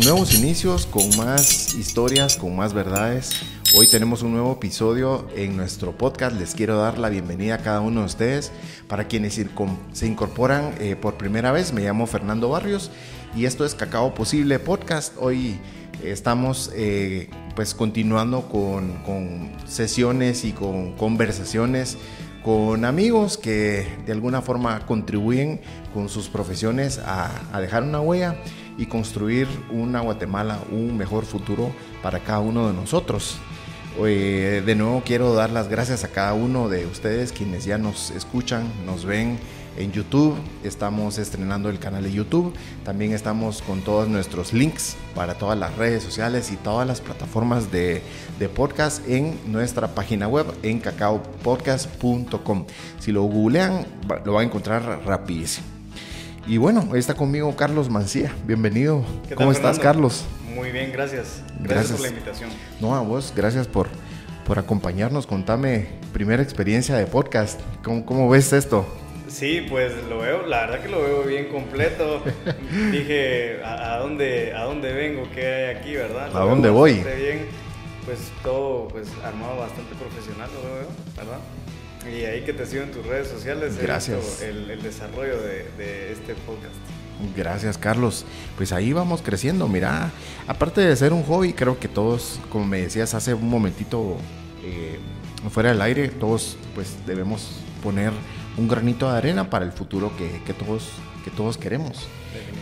Nuevos inicios, con más historias, con más verdades. Hoy tenemos un nuevo episodio en nuestro podcast. Les quiero dar la bienvenida a cada uno de ustedes. Para quienes se incorporan eh, por primera vez, me llamo Fernando Barrios y esto es Cacao Posible Podcast. Hoy estamos eh, pues continuando con, sesiones y con conversaciones con amigos que de alguna forma contribuyen con sus profesiones a dejar una huella y construir una Guatemala, un mejor futuro para cada uno de nosotros. Eh, de nuevo quiero dar las gracias a cada uno de ustedes quienes ya nos escuchan, nos ven en YouTube. Estamos estrenando el canal de YouTube. También estamos con todos nuestros links para todas las redes sociales y todas las plataformas de, de podcast en nuestra página web en cacaopodcast.com. Si lo googlean, lo van a encontrar rapidísimo. Y bueno, hoy está conmigo Carlos Mancía. Bienvenido. ¿Cómo estás, Carlos? Muy bien, gracias. gracias. por la invitación. No, a vos, gracias por, por acompañarnos. Contame, primera experiencia de podcast. ¿Cómo, ¿Cómo ves esto? Sí, pues lo veo, la verdad que lo veo bien completo. Dije, ¿a, dónde, ¿a dónde vengo? ¿Qué hay aquí, verdad? ¿A dónde voy? Bien, pues todo pues armado bastante profesional, lo veo, ¿verdad? Y ahí que te sigo en tus redes sociales. Gracias. El, el desarrollo de, de, este podcast. Gracias, Carlos. Pues ahí vamos creciendo. Mira, aparte de ser un hobby, creo que todos, como me decías hace un momentito eh, fuera del aire, todos pues debemos poner un granito de arena para el futuro que, que todos, que todos queremos.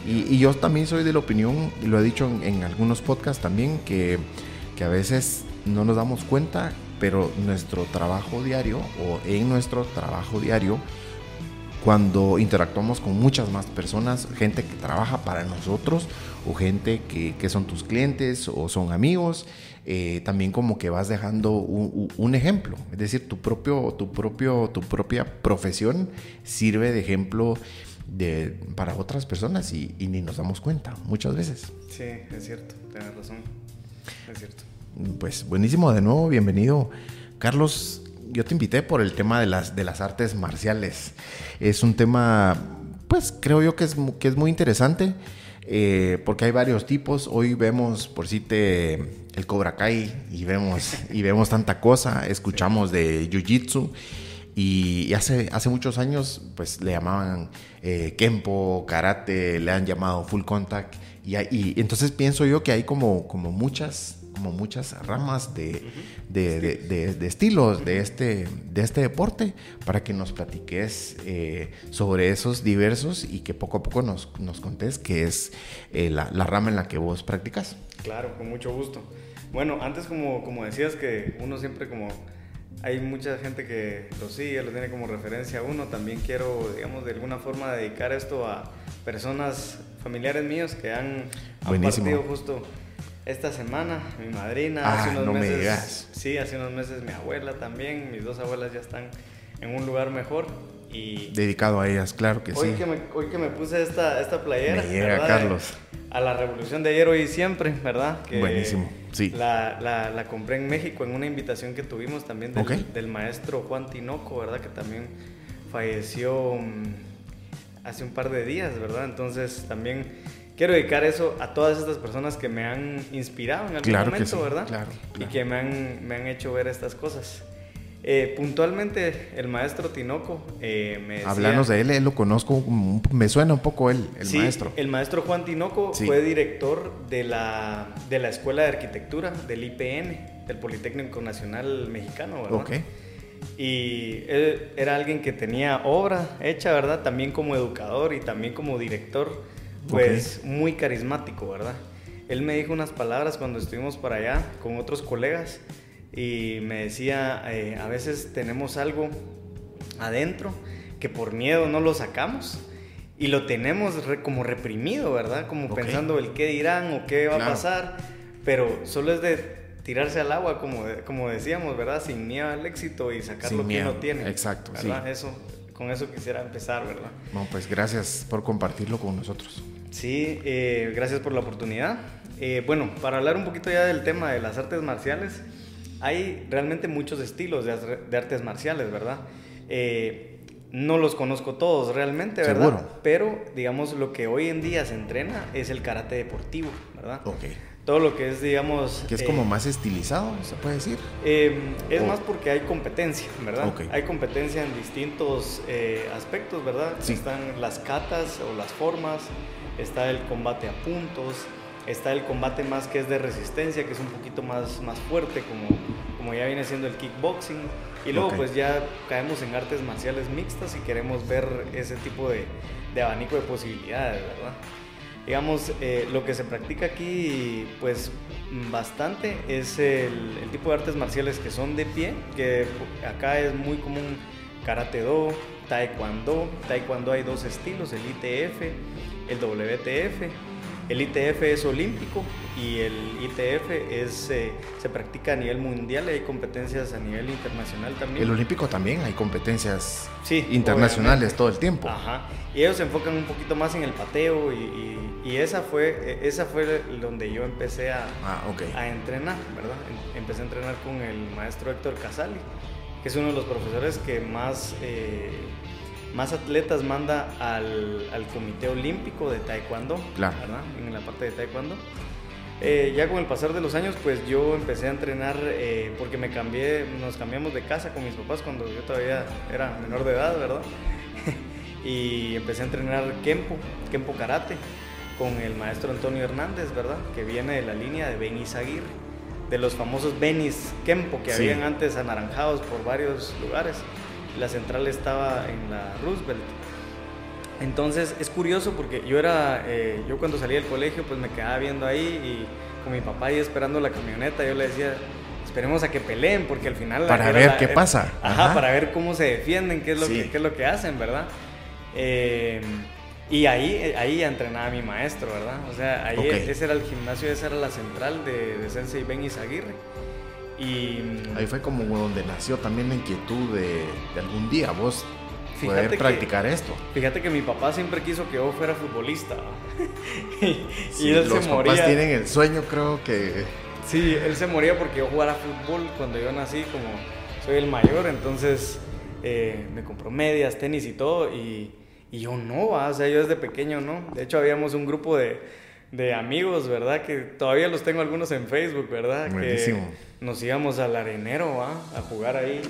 Y, y, yo también soy de la opinión, y lo he dicho en, en algunos podcasts también, que, que a veces no nos damos cuenta pero nuestro trabajo diario o en nuestro trabajo diario, cuando interactuamos con muchas más personas, gente que trabaja para nosotros o gente que, que son tus clientes o son amigos, eh, también como que vas dejando un, ejemplo. Es decir, tu, propio, tu, propio, tu propia profesión sirve de ejemplo de, para otras personas y, y, ni nos damos cuenta muchas veces. Sí, es cierto, tienes razón, es cierto. Pues buenísimo de nuevo, bienvenido. Carlos, yo te invité por el tema de las, de las artes marciales. Es un tema, pues creo yo que es, que es muy interesante. Eh, porque hay varios tipos. Hoy vemos, por si te el Cobra Kai y vemos, y vemos tanta cosa. Escuchamos de Jiu Jitsu y, hace, hace muchos años, pues le llamaban eh, Kempo, Karate, le han llamado Full Contact. Y, y, entonces pienso yo que hay como, como muchas como muchas ramas de, de, de, de, estilos de este, de este deporte para que nos platiques eh, sobre esos diversos y que poco a poco nos, nos contés qué es eh, la, la, rama en la que vos practicas. Claro, con mucho gusto. Bueno, antes como, como decías que uno siempre como... Hay mucha gente que lo sigue, lo tiene como referencia a uno. También quiero, digamos, de alguna forma dedicar esto a personas familiares míos que han, han partido justo esta semana, mi madrina, ah, hace unos no meses. Me digas. Sí, hace unos meses mi abuela también, mis dos abuelas ya están en un lugar mejor. Y Dedicado a ellas, claro que hoy sí. Que me, hoy que me puse esta, esta playera. Me llega, ¿verdad? Carlos. A la revolución de ayer, hoy y siempre, ¿verdad? Que Buenísimo, sí. La, la, la, compré en México en una invitación que tuvimos también del, okay. del maestro Juan Tinoco, ¿verdad? Que también falleció hace un par de días, ¿verdad? Entonces también quiero dedicar eso a todas estas personas que me han inspirado en algún claro momento, sí, ¿verdad? Claro, claro, Y que me han, me han hecho ver estas cosas. Eh, puntualmente, el maestro Tinoco eh, me decía... Hablanos de él, él lo conozco, me suena un poco él, el sí, maestro. el maestro Juan Tinoco fue director de la, de la Escuela de Arquitectura del IPN, del Politécnico Nacional Mexicano, ¿verdad? Ok. Y él era alguien que tenía obra hecha, ¿verdad? También como educador y también como director, pues muy carismático, ¿verdad? Él me dijo unas palabras cuando estuvimos para allá con otros colegas y me decía, eh, a veces tenemos algo adentro que por miedo no lo sacamos y lo tenemos como reprimido, ¿verdad? Como pensando el qué dirán o qué va a pasar, pero solo es de tirarse al agua, como, como decíamos, ¿verdad? Sin miedo al éxito y sacar lo que uno tiene. Exacto, ¿verdad? Eso, con eso quisiera empezar, ¿verdad? Bueno, pues gracias por compartirlo con nosotros. Sí, eh, gracias por la oportunidad. Eh, bueno, para hablar un poquito ya del tema de las artes marciales, hay realmente muchos estilos de, artes marciales, ¿verdad? Eh, no los conozco todos realmente, ¿verdad? Seguro. Pero, digamos, lo que hoy en día se entrena es el karate deportivo, ¿verdad? Ok. Todo lo que es, digamos... Que es como eh, más estilizado, se puede decir. Em, es más porque hay competencia, ¿verdad? Okay. Hay competencia en distintos aspectos, ¿verdad? Sí. Están las catas o las formas, está el combate a puntos, Está el combate más que es de resistencia, que es un poquito más, más fuerte, como, como ya viene siendo el kickboxing. Y luego pues ya caemos en artes marciales mixtas y queremos ver ese tipo de, de abanico de posibilidades, ¿verdad? Digamos, eh, lo que se practica aquí pues bastante es el, el, tipo de artes marciales que son de pie, que acá es muy común karate do, taekwondo. Taekwondo hay dos estilos, el ITF, el WTF. El ITF es olímpico y el ITF es, eh, se practica a nivel mundial y hay competencias a nivel internacional también. El olímpico también hay competencias internacionales todo el tiempo. Ajá. Y ellos se enfocan un poquito más en el pateo y, y, esa, fue, esa fue donde yo empecé a, ah, a entrenar, ¿verdad? Em, empecé a entrenar con el maestro Héctor Casali, que es uno de los profesores que más... Eh, más atletas manda al, al Comité Olímpico de Taekwondo, claro. ¿verdad? En la parte de Taekwondo. Eh, ya con el pasar de los años, pues yo empecé a entrenar eh, porque me cambié, nos cambiamos de casa con mis papás cuando yo todavía era menor de edad, ¿verdad? y empecé a entrenar Kempo, Kempo Karate, con el maestro Antonio Hernández, ¿verdad? Que viene de la línea de Benis Aguirre, de los famosos Benis Kempo que habían antes anaranjados por varios lugares la central estaba en la Roosevelt. Entonces es curioso porque yo era, eh, yo cuando salía del colegio pues me quedaba viendo ahí y con mi papá ahí esperando la camioneta, yo le decía, esperemos a que peleen porque al final... Para ver qué pasa. Ajá, para ver cómo se defienden, qué es lo, que, qué es lo que hacen, ¿verdad? Eh, y ahí, ahí entrenaba mi maestro, ¿verdad? O sea, ahí ese era el gimnasio, esa era la central de, de Sensei Ben Isaguirre. Y ahí fue como donde nació también la inquietud de, algún día vos poder practicar esto. Fíjate que mi papá siempre quiso que yo fuera futbolista. y, él los se moría. papás tienen el sueño, creo que. Sí, él se moría porque yo jugara fútbol cuando yo nací, como soy el mayor, entonces eh, me compró medias, tenis y todo, y, y yo no, o sea, yo desde pequeño no. De hecho, habíamos un grupo de, de amigos, ¿verdad? Que todavía los tengo algunos en Facebook, ¿verdad? Buenísimo. Que nos íbamos al arenero, ¿va? A jugar ahí,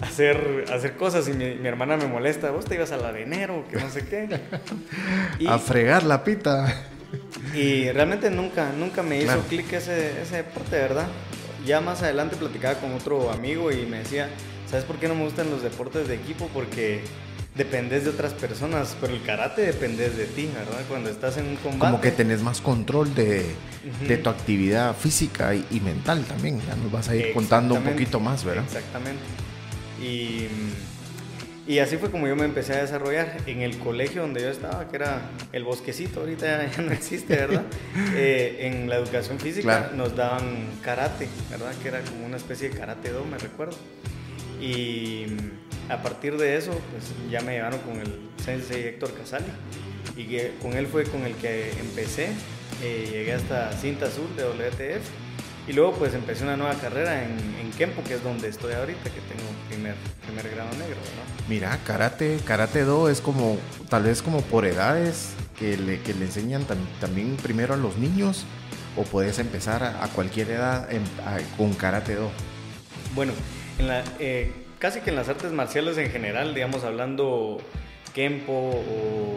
a hacer, hacer cosas y mi, hermana me molesta, vos te ibas al arenero, que no sé qué. a fregar la pita. Y realmente nunca, nunca me hizo clic ese, ese deporte, ¿verdad? Ya más adelante platicaba con otro amigo y me decía, ¿sabes por qué no me gustan los deportes de equipo? Porque dependes de otras personas, pero el karate dependes de ti, ¿verdad? Cuando estás en un combate. Como que tenés más control de, de tu actividad física y, mental también. Ya nos vas a ir contando un poquito más, ¿verdad? Exactamente. Y, y, así fue como yo me empecé a desarrollar en el colegio donde yo estaba, que era el bosquecito, ahorita ya, no existe, ¿verdad? Eh, en la educación física nos daban karate, ¿verdad? Que era como una especie de karate do, me recuerdo. Y a partir de eso, pues ya me llevaron con el sensei Héctor Casali y que con él fue con el que empecé. Eh, llegué hasta cinta azul de WTF y luego pues empecé una nueva carrera en, en Kempo, que es donde estoy ahorita, que tengo primer, primer grado negro. Mira, karate, karate do es como, tal vez como por edades, que le, que le enseñan también primero a los niños, o puedes empezar a, cualquier edad con karate do. Bueno, en la, eh, casi que en las artes marciales en general, digamos, hablando Kempo o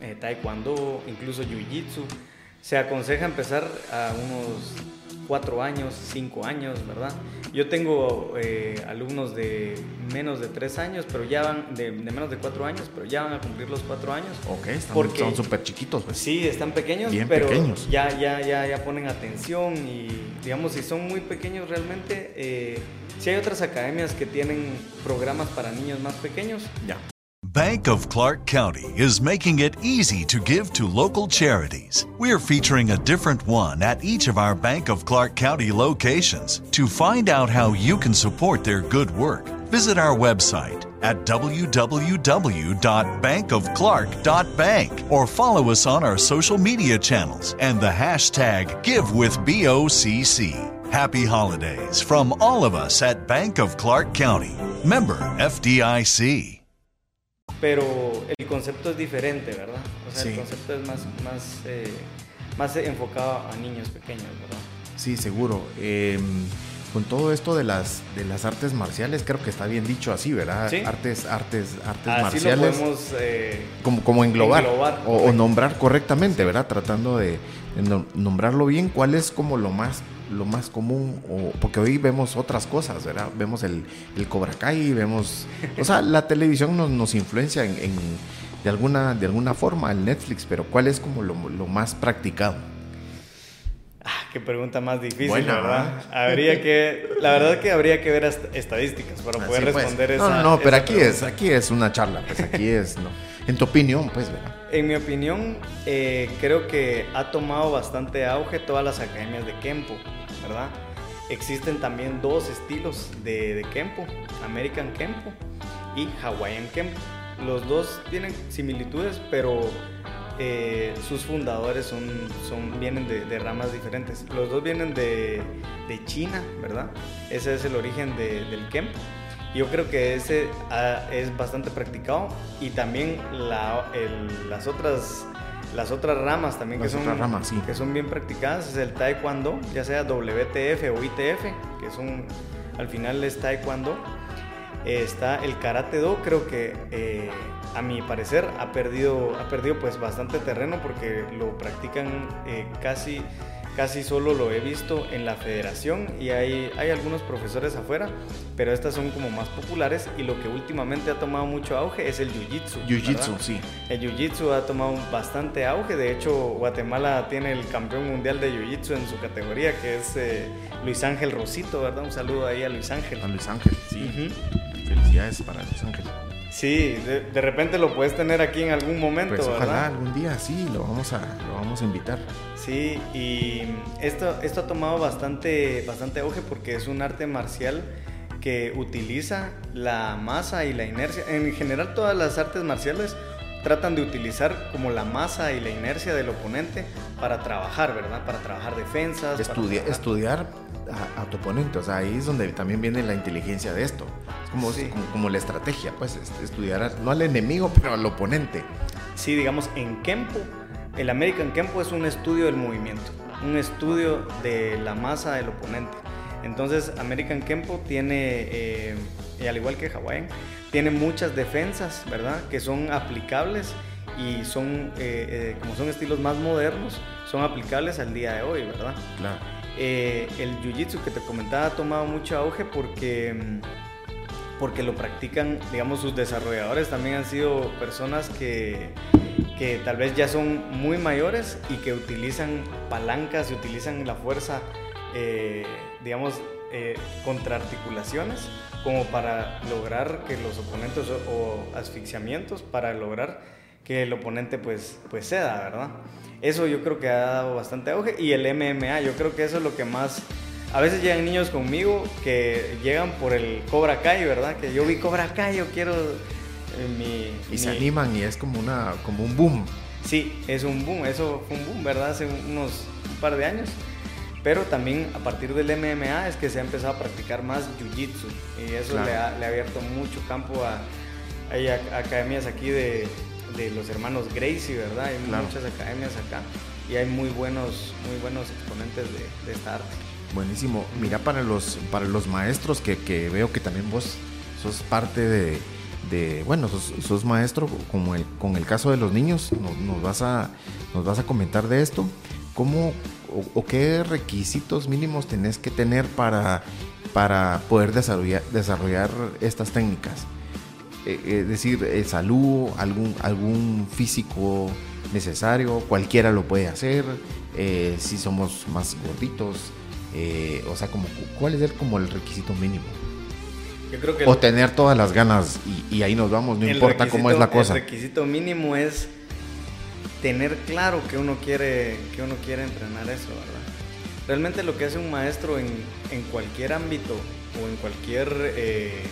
eh, Taekwondo, incluso Jiu-Jitsu, se aconseja empezar a unos cuatro años, cinco años, ¿verdad? Yo tengo eh, alumnos de menos de tres años, pero ya van, de, menos de cuatro años, pero ya van a cumplir los cuatro años. Ok, están, son súper chiquitos. Pues. Sí, están pequeños, Bien pero pequeños. Ya, ya, ya, ya ponen atención y, digamos, si son muy pequeños realmente, eh, si hay otras academias que tienen programas para niños más pequeños. Ya. Bank of Clark County is making it easy to give to local charities. We're featuring a different one at each of our Bank of Clark County locations. To find out how you can support their good work, visit our website at www.bankofclark.bank or follow us on our social media channels and the hashtag GiveWithBOCC. Happy holidays from all of us at Bank of Clark County. Member FDIC. pero el concepto es diferente, ¿verdad? O sea, Sí. el concepto es más, más, eh, más enfocado a niños pequeños, ¿verdad? Sí, seguro. Eh, con todo esto de las, de las artes marciales, creo que está bien dicho así, ¿verdad? Sí. Artes, artes, artes Así marciales. lo podemos... eh, como, como englobar, Englobar, o- nombrar correctamente, ¿verdad? Tratando de, de no- nombrarlo bien, cuál es como lo más lo más común, o, porque hoy vemos otras cosas, ¿verdad? Vemos el, el Cobra Kai, vemos, o sea, la televisión nos, nos influencia en, en- de, alguna, de alguna forma, el Netflix, pero ¿cuál es como lo, lo más practicado? ah, qué pregunta más difícil, Buena, ¿verdad? Habría que... La verdad que habría que ver est- estadísticas para poder Así, pues. responder no, esa No, no, pero aquí pregunta. es, aquí es una charla, pues aquí es, ¿no? En tu opinión, pues, ¿verdad? En mi opinión, eh, creo que ha tomado bastante auge todas las academias de Kempo, ¿verdad? Existen también dos estilos de, de Kempo, American Kempo y Hawaiian Kempo. Los dos tienen similitudes, pero eh, sus fundadores son, vienen de, ramas diferentes. Los dos vienen de, China, ¿verdad? Ese es el origen de- del Kempo. Yo creo que ese ah, es bastante practicado y también la- el- las otras las otras ramas también Las que son otras ramas, sí. que son bien practicadas es el taekwondo, ya sea WTF o ITF, que son al final es taekwondo. Eh, está el karate do, creo que eh, a mi parecer ha perdido ha perdido pues bastante terreno porque lo practican eh, casi casi solo lo he visto en la federación y hay, hay algunos profesores afuera, pero estas son como más populares y lo que últimamente ha tomado mucho auge es el jiu-jitsu. Jiu-Jitsu, sí. El jiu-jitsu ha tomado bastante auge, de hecho Guatemala tiene el campeón mundial de jiu-jitsu en su categoría que es eh, Luis Ángel Rosito, ¿verdad? Un saludo ahí a Luis Ángel. A Luis Ángel, sí. Felicidades para Luis Ángel. Sí, de, de repente lo puedes tener aquí en algún momento, Pues ojalá ¿verdad? algún día sí, lo vamos a, lo vamos a invitar. Sí, y esto, esto ha tomado bastante, bastante auge porque es un arte marcial que utiliza la masa y la inercia. En general todas las artes marciales tratan de utilizar como la masa y la inercia del oponente para trabajar, ¿verdad? Para trabajar defensas. para Estudia- trabajar- estudiar a, a tu oponente, o sea, ahí es donde también viene la inteligencia de esto. Como, Sí. como, como la estrategia, pues, es- estudiar no al enemigo, pero al oponente. Sí, digamos, en Kempo, el American Kempo es un estudio del movimiento, un estudio de la masa del oponente. Entonces, American Kempo tiene, eh, y al igual que Hawaiian, tiene muchas defensas, ¿verdad? Que son aplicables y son, eh, eh, como son estilos más modernos, son aplicables al día de hoy, ¿verdad? Claro. Eh, el jiu-jitsu que te comentaba ha tomado mucho auge porque, mm, porque lo practican, digamos, sus desarrolladores también han sido personas que, que tal vez ya son muy mayores y que utilizan palancas y utilizan la fuerza, eh, digamos, eh, contra articulaciones como para lograr que los oponentes o, o asfixiamientos, para lograr que el oponente pues, pues ceda, ¿verdad? Eso yo creo que ha dado bastante auge. Y el MMA, yo creo que eso es lo que más... A veces llegan niños conmigo que llegan por el Cobra Kai, ¿verdad? Que yo vi Cobra Kai, yo quiero eh, mi... Y se animan y es como, una, como un boom. Sí, es un boom, eso fue un boom, ¿verdad? Hace unos un par de años. Pero también a partir del MMA es que se ha empezado a practicar más Jiu-Jitsu. Y eso Claro. le, ha, le ha abierto mucho campo a... Hay ac- academias aquí de, de los hermanos Gracie, ¿verdad? Hay Claro. muchas academias acá. Y hay muy buenos, muy buenos exponentes de, de esta arte. Buenísimo. Mira, para los, para los maestros que, que veo que también vos sos parte de, de bueno, sos, maestro como el, con el caso de los niños, nos, vas, a, nos vas a comentar de esto, cómo o, qué requisitos mínimos tenés que tener para, para poder desarrollar, desarrollar estas técnicas. Eh, es decir, eh, salud, algún, algún físico necesario, cualquiera lo puede hacer, eh, si somos más gorditos, o sea, como, ¿cuál es el, como el requisito mínimo? o tener todas las ganas y, ahí nos vamos, no importa cómo es la cosa. El requisito mínimo es tener claro que uno quiere, que uno quiere entrenar eso, ¿verdad? Realmente lo que hace un maestro en, en cualquier ámbito o en cualquier eh,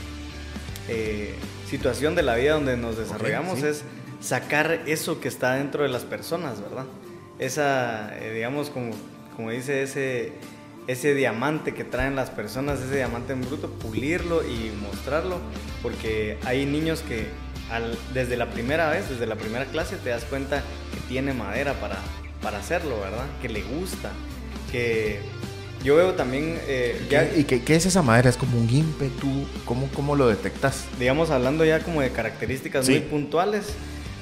eh, situación de la vida donde nos desarrollamos es sacar eso que está dentro de las personas, ¿verdad? Esa, eh, digamos, como, como dice ese ese diamante que traen las personas, ese diamante en bruto, pulirlo y mostrarlo, porque hay niños que desde la primera vez, desde la primera clase, te das cuenta que tiene madera para, para hacerlo, ¿verdad? Que le gusta, que yo veo también... Eh, ¿Y qué, es esa madera? ¿Es como un ímpetu? ¿Cómo, cómo lo detectas? Digamos, hablando ya como de características muy puntuales,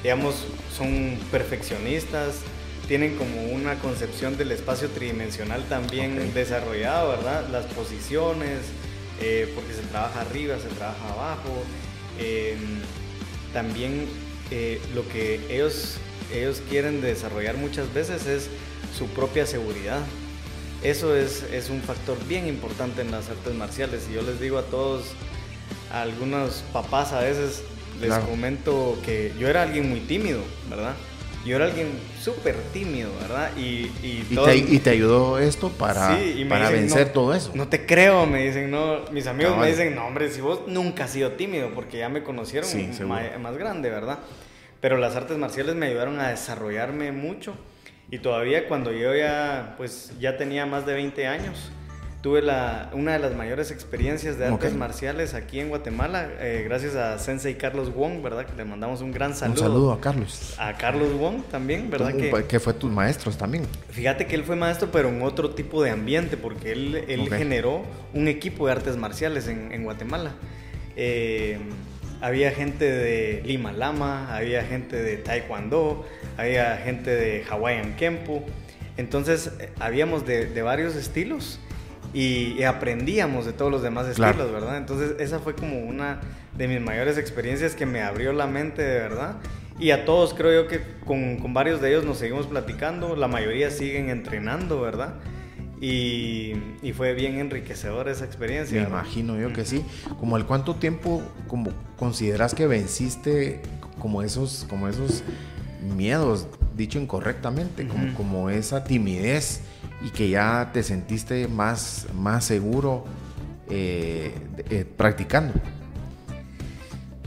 digamos, son perfeccionistas, tienen como una concepción del espacio tridimensional también desarrollado, ¿verdad? Las posiciones, eh, porque se trabaja arriba, se trabaja abajo. Em, también eh, lo que ellos, ellos quieren desarrollar muchas veces es su propia seguridad. Eso es, es un factor bien importante en las artes marciales. Y yo les digo a todos, a algunos papás a veces les comento que yo era alguien muy tímido, ¿verdad? Yo era alguien súper tímido, ¿verdad? Y, y, te, ayudó esto para, para vencer todo eso. No te creo, me dicen, no, mis amigos me dicen, no, hombre, si vos nunca has sido tímido, porque ya me conocieron más, grande, ¿verdad? Pero las artes marciales me ayudaron a desarrollarme mucho y todavía cuando yo ya, pues, ya tenía más de 20 años, tuve la, una de las mayores experiencias de artes marciales aquí en Guatemala, eh, gracias a Sensei Carlos Wong, ¿verdad? Que le mandamos un gran saludo. Un saludo a Carlos. A Carlos Wong también, ¿verdad? Que, fue tus maestros también. Fíjate que él fue maestro, pero en otro tipo de ambiente, porque él, él generó un equipo de artes marciales en, en Guatemala. Eh, había gente de Lima Lama, había gente de Taekwondo, había gente de Hawaiian Kempo. Entonces, eh, habíamos de, de varios estilos y, aprendíamos de todos los demás estilos, ¿verdad? Entonces esa fue como una de mis mayores experiencias que me abrió la mente de verdad. Y a todos creo yo que con, con varios de ellos nos seguimos platicando, la mayoría siguen entrenando, ¿verdad? Y, y, fue bien enriquecedora esa experiencia. Me imagino yo que sí. Como el cuánto tiempo como consideras que venciste como esos, como esos miedos, dicho incorrectamente, como, como esa timidez y que ya te sentiste más, más seguro eh, eh, practicando?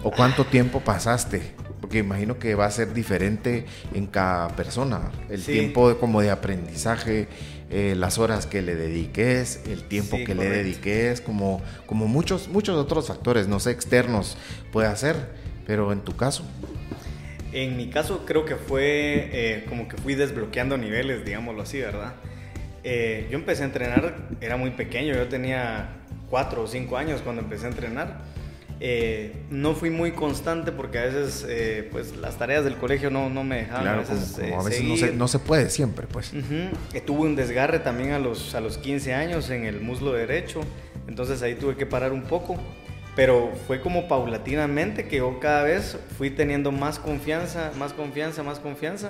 ¿O cuánto tiempo pasaste? Porque imagino que va a ser diferente en cada persona. El tiempo como de aprendizaje, eh, las horas que le dediques, el tiempo que le dediques, como, como muchos, muchos otros factores, no sé, externos puede hacer, pero en tu caso. En mi caso creo que fue como que fui desbloqueando niveles, digámoslo así, ¿verdad? Eh, yo empecé a entrenar, era muy pequeño, yo tenía 4 o 5 años cuando empecé a entrenar. Eh, no fui muy constante porque a veces eh, pues las tareas del colegio no, no me dejaban a veces, a veces no, se, no, se, puede siempre pues. Tuve un desgarre también a los, a los 15 años en el muslo derecho entonces ahí tuve que parar un poco pero fue como paulatinamente que yo cada vez fui teniendo más confianza más confianza más confianza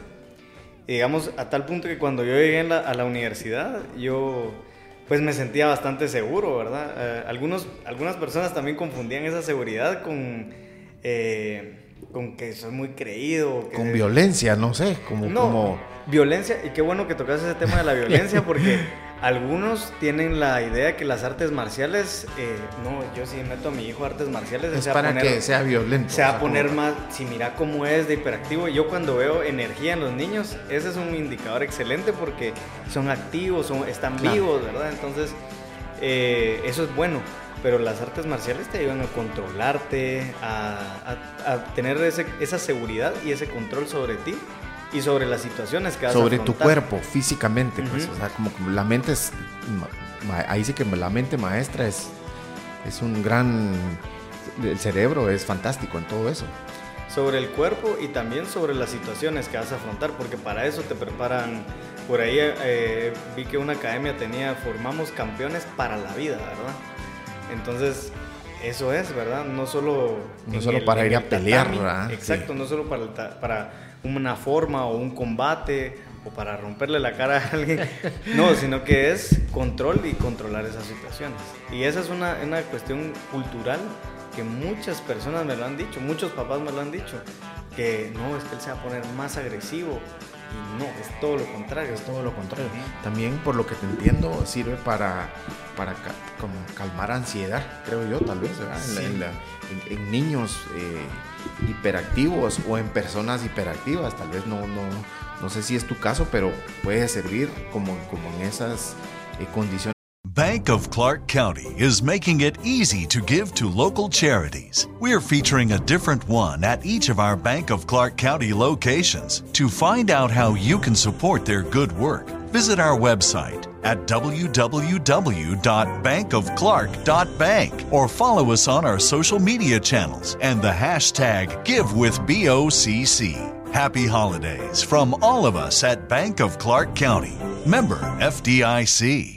digamos, a tal punto que cuando yo llegué a la universidad, yo pues me sentía bastante seguro, ¿verdad? Eh, algunos, algunas personas también confundían esa seguridad con, eh, con que soy muy creído. con violencia, no sé, como... No, como... violencia, y qué bueno que tocas ese tema de la violencia, porque algunos tienen la idea que las artes marciales, eh, no, yo si meto a mi hijo a artes marciales, es para que sea violento. Se va a poner más, si mira cómo es de hiperactivo. Yo cuando veo energía en los niños, ese es un indicador excelente porque son activos, son, están vivos, ¿verdad? Entonces, eh, eso es bueno. Pero las artes marciales te ayudan a controlarte, a, tener esa seguridad y ese control sobre ti y sobre las situaciones que vas sobre tu cuerpo físicamente pues o sea como, la mente es ahí sí que la mente maestra es es un gran el cerebro es fantástico en todo eso. Sobre el cuerpo y también sobre las situaciones que vas a afrontar, porque para eso te preparan. Por ahí eh, vi que una academia tenía, formamos campeones para la vida, ¿verdad? Entonces, eso es, ¿verdad? No solo... No solo para ir a pelear, ¿verdad? Exacto, no solo para, para una forma o un combate o para romperle la cara a alguien, no, sino que es control y controlar esas situaciones. Y esa es una, una cuestión cultural que muchas personas me lo han dicho, muchos papás me lo han dicho, que no, es que él se va a poner más agresivo. Y no, es todo lo contrario. Es todo lo contrario. También, por lo que te entiendo, sirve para, para como calmar ansiedad, creo yo, tal vez, en, niños eh, hiperactivos o en personas hiperactivas, tal vez no, no, no sé si es tu caso, pero puede servir como, como en esas eh, condiciones. Bank of Clark County is making it easy to give to local charities. We're featuring a different one at each of our Bank of Clark County locations. To find out how you can support their good work, visit our website at www.bankofclark.bank or follow us on our social media channels and the hashtag GiveWithBOCC. Happy holidays from all of us at Bank of Clark County. Member FDIC.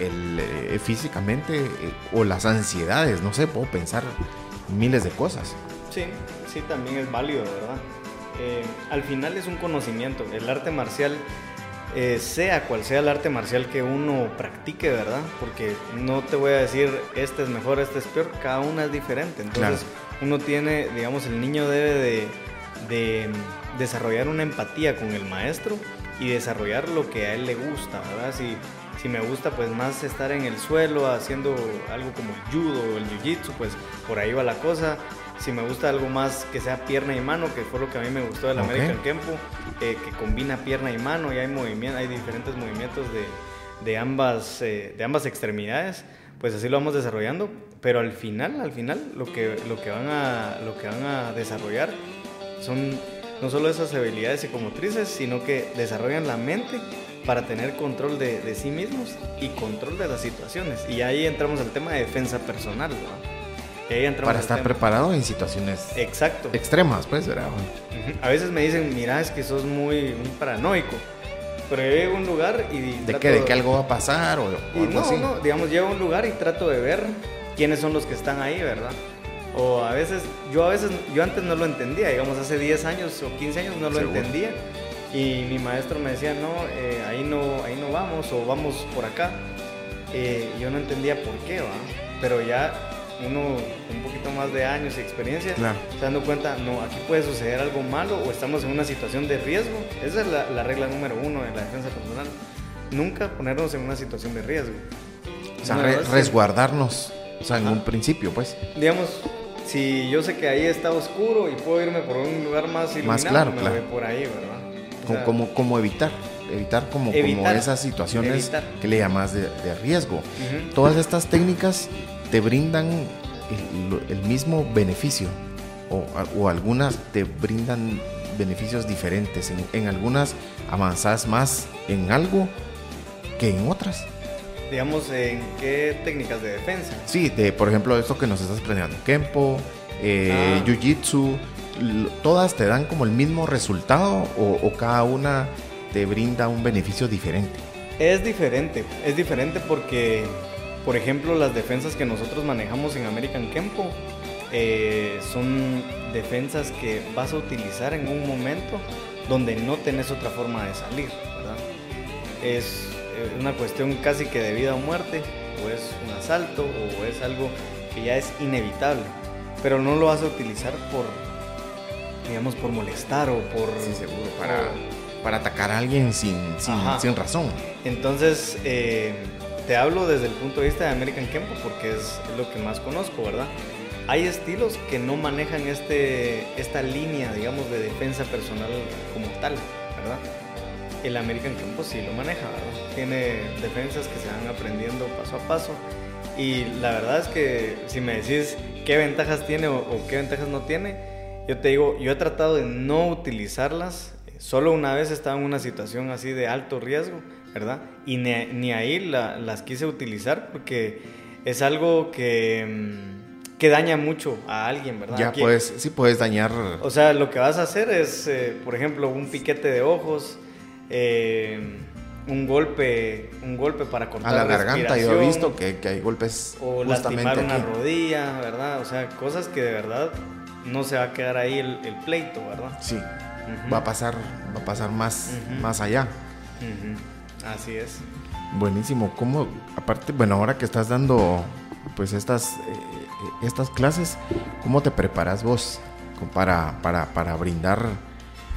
el, eh, físicamente eh, o las ansiedades, no sé, puedo pensar miles de cosas. Sí, sí, también es válido, ¿verdad? Eh, al final es un conocimiento, el arte marcial, sea cual sea el arte marcial que uno practique, ¿verdad? Porque no te voy a decir, este es mejor, este es peor, cada una es diferente, entonces uno tiene, digamos, el niño debe de, de desarrollar una empatía con el maestro y desarrollar lo que a él le gusta, ¿verdad? Si si me gusta pues más estar en el suelo haciendo algo como el judo o el jiu-jitsu, pues por ahí va la cosa. Si me gusta algo más que sea pierna y mano, que fue lo que a mí me gustó del American Kempo, eh, que combina pierna y mano y hay movimiento, hay diferentes movimientos de, de ambas, eh, de ambas extremidades, pues así lo vamos desarrollando. Pero al final, al final, lo que, lo que, van, a, lo que van a desarrollar son no solo esas habilidades psicomotrices, sino que desarrollan la mente para tener control de, sí mismos y control de las situaciones. Y ahí entramos al tema de defensa personal, para estar preparado en situaciones Exacto. extremas, pues, ¿verdad? A veces me dicen, mira, es que sos muy, paranoico. Pero yo llego a un lugar y... ¿De qué? ¿De que algo va a pasar o, algo no, así? No, digamos, llego a un lugar y trato de ver quiénes son los que están ahí, ¿verdad? O a veces, yo a veces, yo antes no lo entendía, digamos, hace 10 años o 15 años no lo entendía y mi maestro me decía, no, eh, ahí no, ahí no vamos o vamos por acá. Eh, yo no entendía por qué, ¿va? Pero ya uno con un poquito más de años y experiencia, se dando cuenta, no, aquí puede suceder algo malo o estamos en una situación de riesgo. Esa es la, regla número uno de la defensa personal. Nunca ponernos en una situación de riesgo. O sea, resguardarnos, o sea, en un principio, pues. Digamos, si yo sé que ahí está oscuro y puedo irme por un lugar más iluminado, más claro, me voy por ahí, ¿verdad? Como, evitar, evitar como, como esas situaciones que le llamas de, riesgo. Todas estas técnicas te brindan el, mismo beneficio o, algunas te brindan beneficios diferentes. En, algunas avanzas más en algo que en otras. Digamos, ¿en qué técnicas de defensa? Sí, de, por ejemplo, esto que nos estás aprendiendo, Kempo, eh, ah. Jiu-Jitsu, todas te dan como el mismo resultado o, cada una te brinda un beneficio diferente? Es diferente, es diferente porque, por ejemplo, las defensas que nosotros manejamos en American Kempo eh, son defensas que vas a utilizar en un momento donde no tenés otra forma de salir. Es eh, una cuestión casi que de vida o muerte, o es un asalto, o es algo que ya es inevitable, pero no lo vas a utilizar por digamos, por molestar o por... Sí, seguro, para, para atacar a alguien sin, sin, razón. Entonces, eh, te hablo desde el punto de vista de American Kempo porque es lo que más conozco, ¿verdad? Hay estilos que no manejan este, esta línea, digamos, de defensa personal como tal, ¿verdad? El American Kempo sí lo maneja, ¿verdad? Tiene defensas que se van aprendiendo paso a paso. Y la verdad es que si me decís qué ventajas tiene o, o qué ventajas no tiene, yo te digo, yo he tratado de no utilizarlas. Solo una vez estaba en una situación así de alto riesgo, ¿verdad? Y ni, ni ahí la- las quise utilizar porque es algo que, mm, que daña mucho a alguien, ¿verdad? Ya puedes, sí puedes dañar. o sea, lo que vas a hacer es, eh, por ejemplo, un piquete de ojos, eh, un golpe, un golpe para cortar a la garganta, yo he visto que, que hay golpes o justamente lastimar una aquí. rodilla, ¿verdad? O sea, cosas que de verdad no se va a quedar ahí el, el pleito, ¿verdad? Sí, va a pasar, va a pasar más, más allá. Así es. Buenísimo. ¿Cómo, aparte, bueno, ahora que estás dando pues estas, eh, estas clases, ¿cómo te preparas vos para, para, para brindar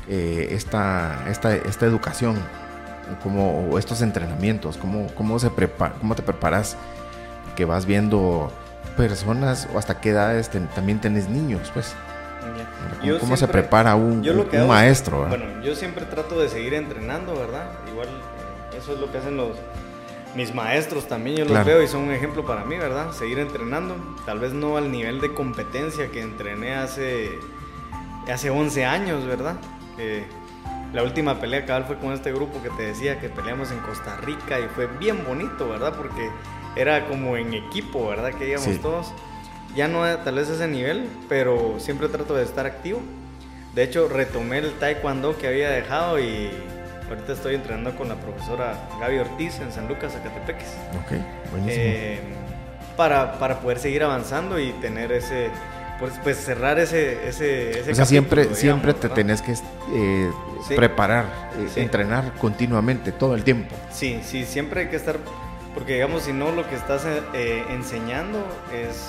eh, esta, esta, esta educación? ¿Cómo, o estos entrenamientos? ¿Cómo, cómo, se prepara, ¿Cómo te preparas? Que vas viendo personas o hasta qué edades ten- también tenés niños, pues. ¿Cómo, Yo cómo se siempre- prepara un, yo lo que un hago- maestro? ¿verdad? Bueno, yo siempre trato de seguir entrenando, ¿verdad? Igual eh, eso es lo que hacen los mis maestros también, yo los Claro. veo y son un ejemplo para mí, ¿verdad? Seguir entrenando, tal vez no al nivel de competencia que entrené hace hace 11 años, ¿verdad? Que la última pelea cabal fue con este grupo que te decía que peleamos en Costa Rica y fue bien bonito, ¿verdad? Porque era como en equipo, ¿verdad? Que íbamos Sí. todos. Ya no tal vez ese nivel, pero siempre trato de estar activo. De hecho, retomé el taekwondo que había dejado y ahorita estoy entrenando con la profesora Gaby Ortiz en San Lucas, Zacatepeques. Ok, buenísimo. Eh, para, para poder seguir avanzando y tener ese, pues, pues cerrar ese, ese, ese o sea, siempre, capítulo, siempre digamos, te ¿verdad? tenés que eh, Sí. preparar, eh, Sí. entrenar continuamente, todo el tiempo. Sí, sí, siempre hay que estar, porque digamos, si no lo que estás eh, enseñando es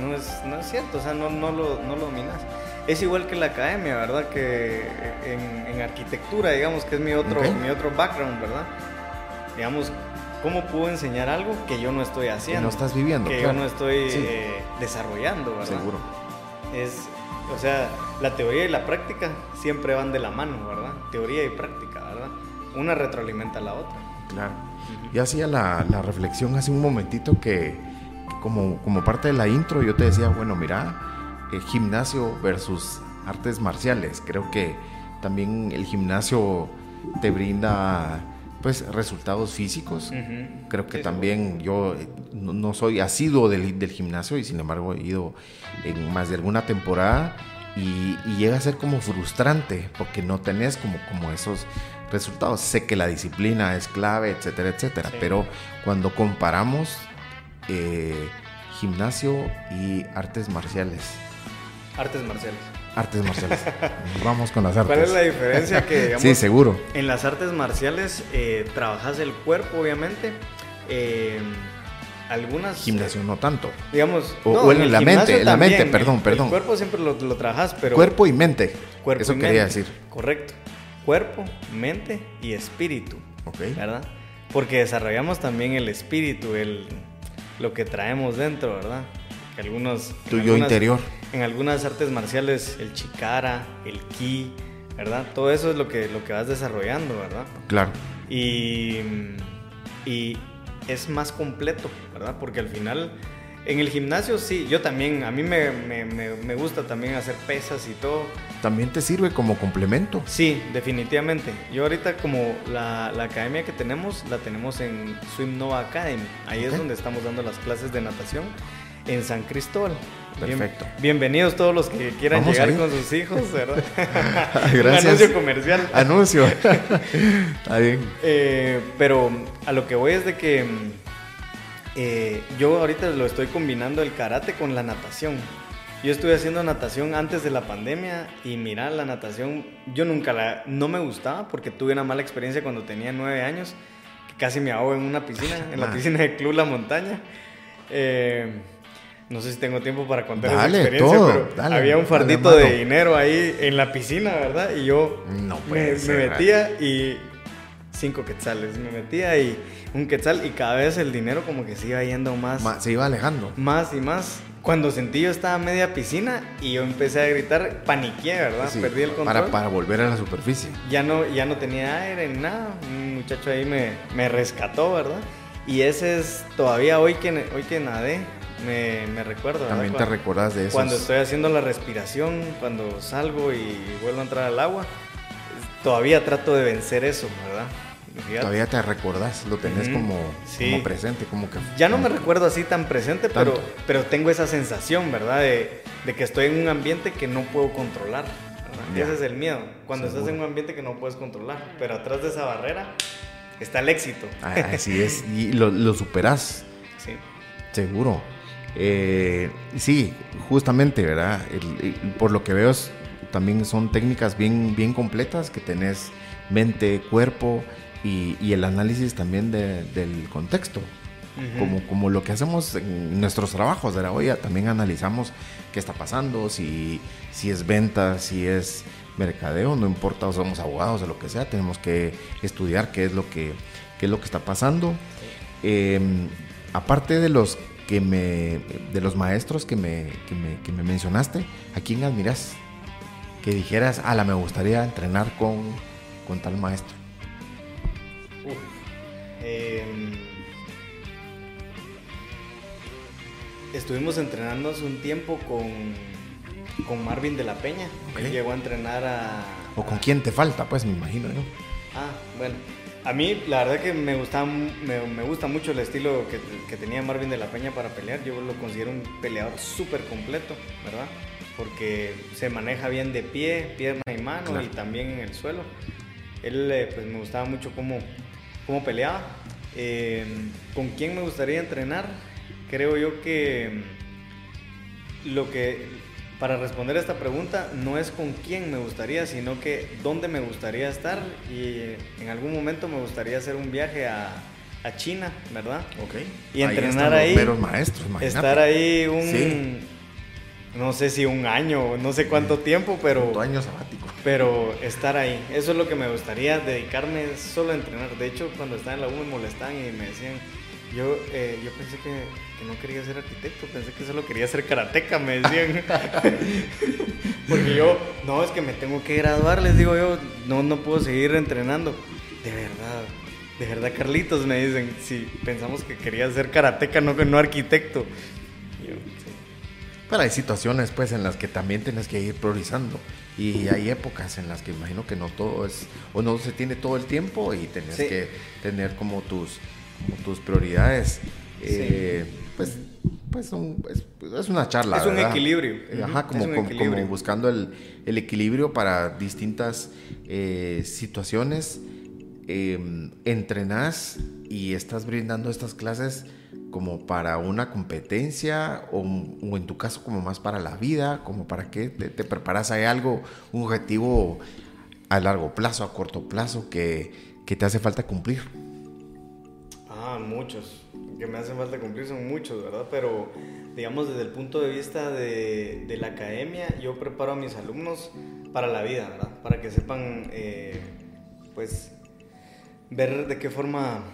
no, es, no es cierto, o sea, no, no, lo, no lo dominas. Es igual que la academia, ¿verdad? Que en, en arquitectura, digamos, que es mi otro, mi otro background, ¿verdad? Digamos, ¿cómo puedo enseñar algo que yo no estoy Que haciendo? no estás viviendo, que claro. yo no estoy Sí. eh, desarrollando, ¿verdad? Seguro. Es, o sea, la teoría y la práctica siempre van de la mano, ¿verdad? Teoría y práctica, ¿verdad? Una retroalimenta a la otra. Claro. Yo hacía la, la reflexión hace un momentito que, que como, como parte de la intro yo te decía, bueno, mira, el gimnasio versus artes marciales. Creo que también el gimnasio te brinda pues resultados físicos. Creo que Sí, también yo eh, no, no soy asiduo del, del gimnasio y sin embargo he ido en más de alguna temporada y, y llega a ser como frustrante porque no tenés como, como esos resultados. Sé que la disciplina es clave, etcétera, etcétera, Sí. pero cuando comparamos eh, gimnasio y artes marciales, Artes marciales. artes marciales, vamos con las artes. ¿Cuál es la diferencia que, digamos, Sí, seguro. en las artes marciales eh, trabajas el cuerpo, obviamente? Eh, algunas... Gimnasio no tanto. Digamos... O- o en el la mente, en la mente, también, perdón, perdón. El cuerpo siempre lo, lo trabajas, pero... Cuerpo y mente. cuerpo Eso y quería mente. decir. Correcto. Cuerpo, mente y espíritu. Ok. ¿verdad? Porque desarrollamos también el espíritu, el, lo que traemos dentro, ¿verdad? Que algunos... Tu yo interior. En algunas artes marciales, el chikara, el ki, ¿verdad? Todo eso es lo que, lo que vas desarrollando, ¿verdad? Claro. Y, y es más completo, ¿verdad? Porque al final, en el gimnasio sí, yo también, a mí me, me- me- me gusta también hacer pesas y todo. También te sirve como complemento. Sí, definitivamente. Yo ahorita como la, la academia que tenemos, la tenemos en Swim Nova Academy. Ahí es donde estamos dando las clases de natación en San Cristóbal. Bien- Perfecto. bienvenidos todos los que quieran Vamos llegar con sus hijos, ¿verdad? Gracias. Un anuncio comercial. Anuncio. Está bien. Eh, pero a lo que voy es de que eh, yo ahorita lo estoy combinando el karate con la natación. Yo estuve haciendo natación antes de la pandemia y mira, la natación yo nunca la, no me gustaba porque tuve una mala experiencia cuando tenía nueve años, que casi me ahogo en una piscina, en la Ah. piscina de Club La Montaña. Eh, no sé si tengo tiempo para contar Dale, esa experiencia, todo, pero dale, había un fardito de dinero ahí en la piscina, ¿verdad? Y yo No me, me metía y cinco quetzales. Me metía y un quetzal y cada vez el dinero como que se iba yendo más. se iba alejando. Más y más. Cuando sentí yo estaba media piscina y yo empecé a gritar, paniqué, ¿verdad? Perdí el control. Para, para volver a la superficie. Ya no, ya no tenía aire, nada. Un muchacho ahí me, me rescató, ¿verdad? Y ese es todavía hoy que, hoy que nadé, me, me recuerdo. También te recuerdas de eso. Cuando estoy haciendo la respiración, cuando salgo y vuelvo a entrar al agua, todavía trato de vencer eso, ¿verdad? Todavía te recordás, lo tenés como, presente, como que... Ya no me recuerdo así tan presente, pero, pero tengo esa sensación, ¿verdad? De, de, que estoy en un ambiente que no puedo controlar. Ese es el miedo. Cuando estás en un ambiente que no puedes controlar, pero atrás de esa barrera está el éxito. Ah, así es, y lo, lo superás. Sí. Seguro. Eh, sí, justamente, ¿verdad? por lo que veo, también son técnicas bien, bien completas que tenés mente, cuerpo y, el análisis también del contexto. como, como lo que hacemos en nuestros trabajos, ¿verdad? Hoy también analizamos qué está pasando, si, si es venta, si es mercadeo, no importa, o somos abogados o lo que sea, tenemos que estudiar qué es lo que, qué es lo que está pasando. Em, aparte de los que me, de los maestros que me, que me, que me mencionaste, ¿a quién admiras? Que dijeras, ala, me gustaría entrenar con, con tal maestro. Em, estuvimos entrenando hace un tiempo con, con Marvin de la Peña. Él llegó a entrenar a... ¿O con quién te falta? Pues me imagino yo. Ah, bueno. A mí, la verdad que me gusta, me, gusta mucho el estilo que, tenía Marvin de la Peña para pelear. Yo lo considero un peleador súper completo, ¿verdad? Porque se maneja bien de pie, pierna y mano y también en el suelo. Él, eh, pues me gustaba mucho cómo, cómo peleaba. Eh, ¿Con quién me gustaría entrenar? Creo yo que lo que para responder a esta pregunta no es con quién me gustaría, sino que dónde me gustaría estar y en algún momento me gustaría hacer un viaje a, a China, ¿verdad? Ok. Y entrenar ahí. Pero maestros, Estar ahí un, no sé si un año, no sé cuánto tiempo, pero... Un año sabático. Pero estar ahí, eso es lo que me gustaría, dedicarme solo a entrenar. De hecho, cuando estaba en la U me molestaban y me decían, yo, eh, yo pensé que, no quería ser arquitecto, pensé que solo quería ser karateca, me decían. Porque yo, no, es que me tengo que graduar, les digo yo, no, no puedo seguir entrenando. De verdad, de verdad, Carlitos, me dicen, si pensamos que quería ser karateca, no, no arquitecto. Pero hay situaciones, pues, en las que también tienes que ir priorizando. Y hay épocas en las que imagino que no todo es, o no se tiene todo el tiempo y tienes que tener como tus tus prioridades. Eh, pues, pues es, una charla. Es un equilibrio. Eh, ajá, como, como, buscando el, el, equilibrio para distintas eh, situaciones. Em, entrenás y estás brindando estas clases como para una competencia o, en tu caso como más para la vida, como para que te, te preparas a algo, un objetivo a largo plazo, a corto plazo que, que te hace falta cumplir muchos. Que me hacen falta cumplir son muchos, ¿verdad? Pero, digamos, desde el punto de vista de, de la academia, yo preparo a mis alumnos para la vida, ¿verdad? Para que sepan, eh, pues, ver de qué forma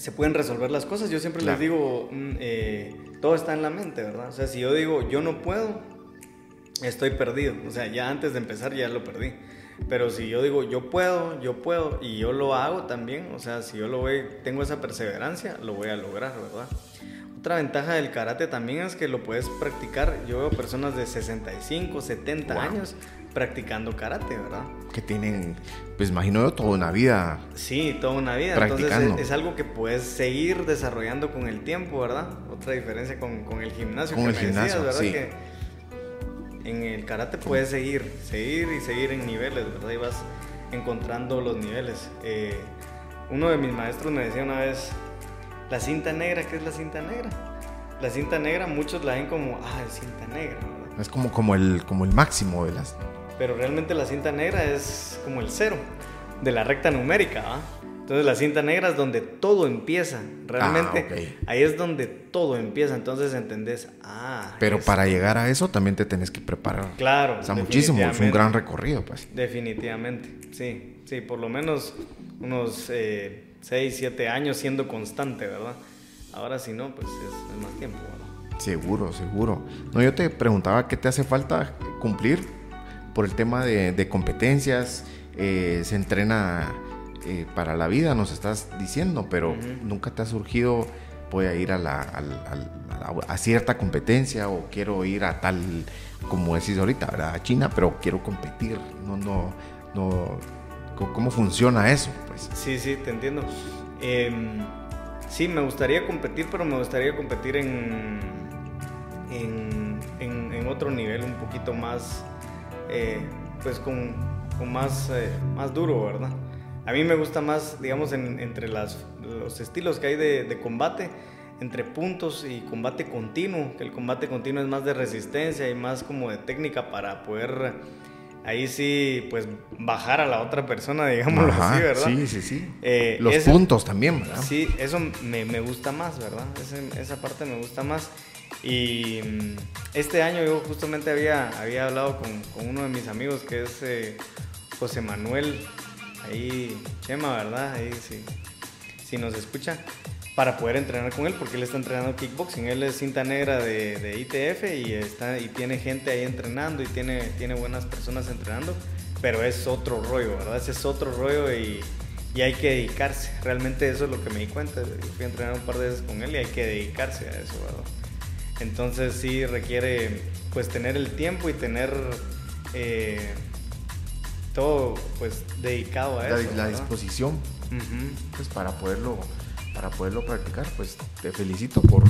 se pueden resolver las cosas. Yo siempre les digo, mm, eh, todo está en la mente, ¿verdad? O sea, si yo digo, yo no puedo, estoy perdido. O sea, ya antes de empezar ya lo perdí. Pero si yo digo, yo puedo, yo puedo, y yo lo hago también, o sea, si yo lo voy, tengo esa perseverancia, lo voy a lograr, ¿verdad? Otra ventaja del karate también es que lo puedes practicar. Yo veo personas de 65, 70 años practicando karate, ¿verdad? Que tienen, pues imagino toda una vida. Sí, toda una vida. Practicando. Entonces es, algo que puedes seguir desarrollando con el tiempo, ¿verdad? Otra diferencia con, con el gimnasio. Con el gimnasio, ¿verdad? Sí. Que, en el karate puedes seguir, seguir y seguir en niveles, ¿verdad? Y vas encontrando los niveles. Eh, uno de mis maestros me decía una vez, la cinta negra, ¿qué es la cinta negra? La cinta negra muchos la ven como, ah, cinta negra. Es como, como, el, como el máximo de las... Pero realmente la cinta negra es como el cero de la recta numérica, ¿ah? Entonces la cinta negra es donde todo empieza. Realmente ah, ahí es donde todo empieza. Entonces entendés, ah. Pero para llegar a eso también te tenés que preparar. Claro. O sea, muchísimo. Es un gran recorrido, pues. Definitivamente, sí. sí, por lo menos unos 6, eh, 7 años siendo constante, ¿verdad? Ahora si no, pues es, más tiempo, ¿verdad? Seguro, seguro. No, yo te preguntaba qué te hace falta cumplir por el tema de, competencias. Eh, se entrena eh, para la vida, nos estás diciendo, pero nunca te ha surgido, voy a ir a, la, a, cierta competencia o quiero ir a tal, como decís ahorita, a China, pero quiero competir. No, no, no. ¿Cómo funciona eso? Pues? Sí, sí, te entiendo. Em, sí, me gustaría competir, pero me gustaría competir en, en, en, otro nivel, un poquito más, eh, pues con, con más, eh, más duro, ¿verdad? A mí me gusta más, digamos, entre las, los estilos que hay de, de, combate, entre puntos y combate continuo, que el combate continuo es más de resistencia y más como de técnica para poder ahí sí, pues bajar a la otra persona, digámoslo así, ¿verdad? Sí, sí, sí. Eh, los puntos también, ¿verdad? Sí, eso me, me gusta más, ¿verdad? esa parte me gusta más. Y mm, este año yo justamente había, había hablado con, con uno de mis amigos que es eh, José Manuel ahí Chema, ¿verdad? Ahí sí, si nos escucha, para poder entrenar con él, porque él está entrenando kickboxing. Él es cinta negra de, de ITF y, está, y tiene gente ahí entrenando y tiene, tiene buenas personas entrenando, pero es otro rollo, ¿verdad? Ese es otro rollo y, y hay que dedicarse. Realmente eso es lo que me di cuenta. fui a entrenar un par de veces con él y hay que dedicarse a eso, ¿verdad? Entonces sí requiere pues tener el tiempo y tener... Eh, todo pues dedicado a eso. La, disposición. Pues para poderlo para poderlo practicar pues te felicito por,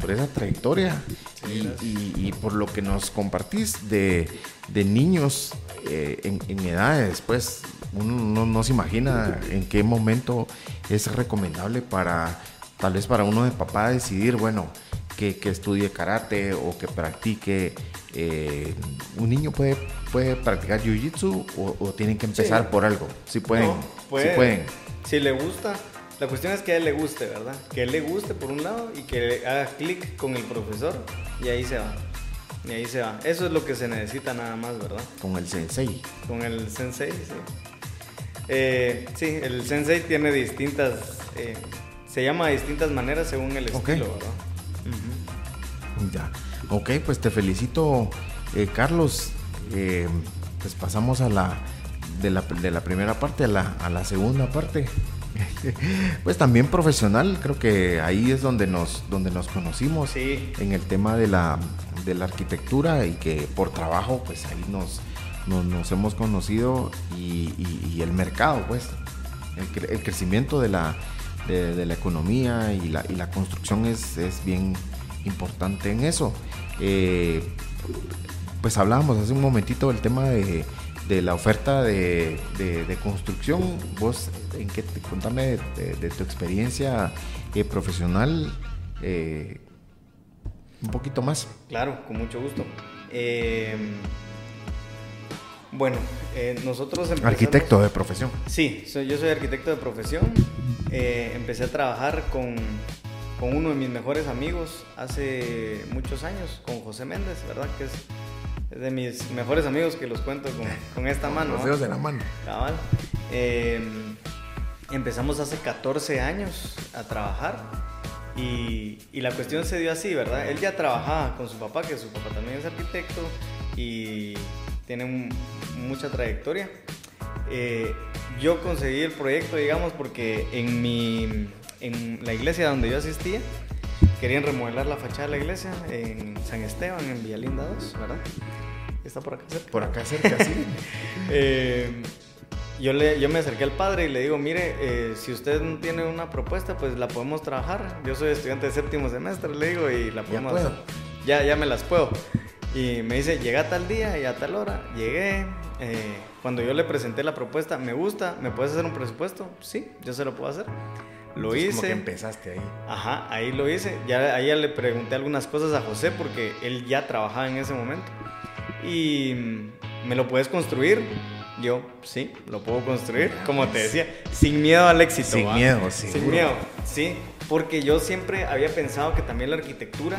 por esa trayectoria y, por lo que nos compartís de, de niños eh, en, edades pues uno no, se imagina en qué momento es recomendable para tal vez para uno de papá decidir bueno que, que estudie karate o que practique eh, un niño puede, puede practicar jiu-jitsu o, tienen que empezar por algo. Si pueden, pueden. Si le gusta, la cuestión es que a él le guste, ¿verdad? Que a él le guste por un lado y que haga clic con el profesor y ahí se va. Y ahí se va. Eso es lo que se necesita nada más, ¿verdad? Con el sensei. Con el sensei, sí. Eh, sí, el sensei tiene distintas, eh, se llama de distintas maneras según el estilo, ¿verdad? Ya. Ok, pues te felicito, eh, Carlos. Eh, pues pasamos a la de, la de, la primera parte a la, a la segunda parte. pues también profesional, creo que ahí es donde nos, donde nos conocimos en el tema de la, de la arquitectura y que por trabajo, pues ahí nos, nos, hemos conocido y, el mercado, pues, el, crecimiento de la, de, la economía y la, y la construcción es, es bien importante en eso. Eh, pues hablábamos hace un momentito del tema de, la oferta de, construcción. Vos, en qué, contame de, tu experiencia eh, profesional eh, un poquito más. Claro, con mucho gusto. bueno, nosotros Arquitecto de profesión. Sí, yo soy arquitecto de profesión. empecé a trabajar con con uno de mis mejores amigos hace muchos años, con José Méndez, ¿verdad? Que es, de mis mejores amigos que los cuento con, esta mano. Los dedos de la mano. Cabal. Em, empezamos hace 14 años a trabajar y, la cuestión se dio así, ¿verdad? Él ya trabajaba con su papá, que su papá también es arquitecto y tiene mucha trayectoria. Eh, yo conseguí el proyecto, digamos, porque en mi en la iglesia donde yo asistía, querían remodelar la fachada de la iglesia en San Esteban, en Villalinda 2, ¿verdad? Está por acá cerca. Por acá cerca, sí. Eh, yo, le, yo me acerqué al padre y le digo, mire, eh, si usted tiene una propuesta, pues la podemos trabajar. Yo soy estudiante de séptimo semestre, le digo, y la podemos... Ya, ya, ya me las puedo. Y me dice, llega tal día y a tal hora. Llegué. Eh, cuando yo le presenté la propuesta, me gusta, ¿me puedes hacer un presupuesto? Sí, yo se lo puedo hacer. Lo hice. Como que empezaste ahí. Ajá, ahí lo hice. Ya, ya le pregunté algunas cosas a José porque él ya trabajaba en ese momento. Y mm, me lo puedes construir. Yo, sí, lo puedo construir, como te decía, sin miedo al éxito. Sin miedo, sí. Sin miedo, sí. Porque yo siempre había pensado que también la arquitectura,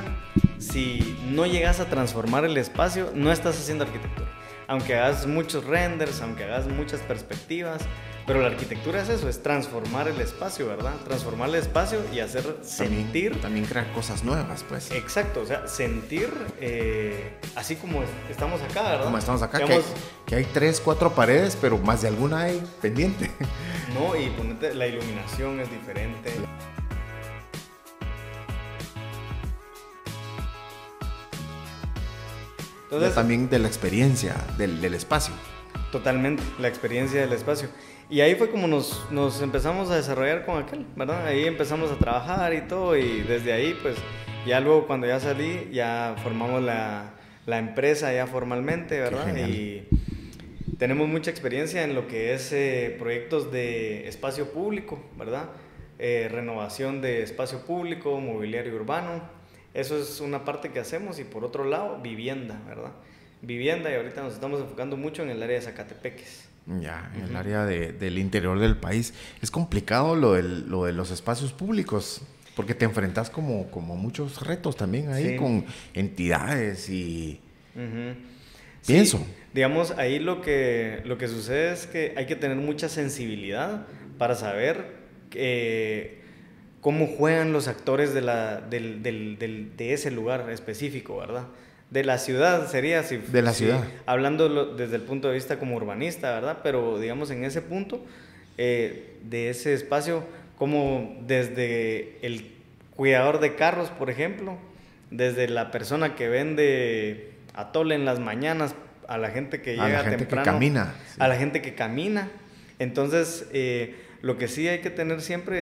si no llegas a transformar el espacio, no estás haciendo arquitectura. Aunque hagas muchos renders, aunque hagas muchas perspectivas, Pero la arquitectura es eso, es transformar el espacio, ¿verdad? Transformar el espacio y hacer sentir. También, crear cosas nuevas, pues. Exacto, o sea, sentir eh, así como estamos acá, ¿verdad? Como estamos acá, que, hay, que, hay, tres, cuatro paredes, pero más de alguna hay pendiente. No, y ponete, la iluminación es diferente. Entonces, también de la experiencia del, del espacio. Totalmente, la experiencia del espacio. Y ahí fue como nos, nos, empezamos a desarrollar con aquel, ¿verdad? Ahí empezamos a trabajar y todo, y desde ahí, pues, ya luego cuando ya salí, ya formamos la, la empresa ya formalmente, ¿verdad? Y tenemos mucha experiencia en lo que es eh, proyectos de espacio público, ¿verdad? Eh, renovación de espacio público, mobiliario urbano. Eso es una parte que hacemos y por otro lado, vivienda, ¿verdad? vivienda y ahorita nos estamos enfocando mucho en el área de Zacatepeques. Ya, en el área de, del interior del país. Es complicado lo, del, lo de los espacios públicos, porque te enfrentas como, como muchos retos también ahí con entidades y... Pienso. digamos, ahí lo que, lo que sucede es que hay que tener mucha sensibilidad para saber eh, cómo juegan los actores de, la, del, del, del, de ese lugar específico, ¿verdad? De la ciudad sería si de la ciudad. hablando desde el punto de vista como urbanista verdad pero digamos en ese punto eh, de ese espacio como desde el cuidador de carros por ejemplo desde la persona que vende atole en las mañanas a la gente que llega a la gente que camina a la gente que camina. Entonces eh, lo que sí hay que tener siempre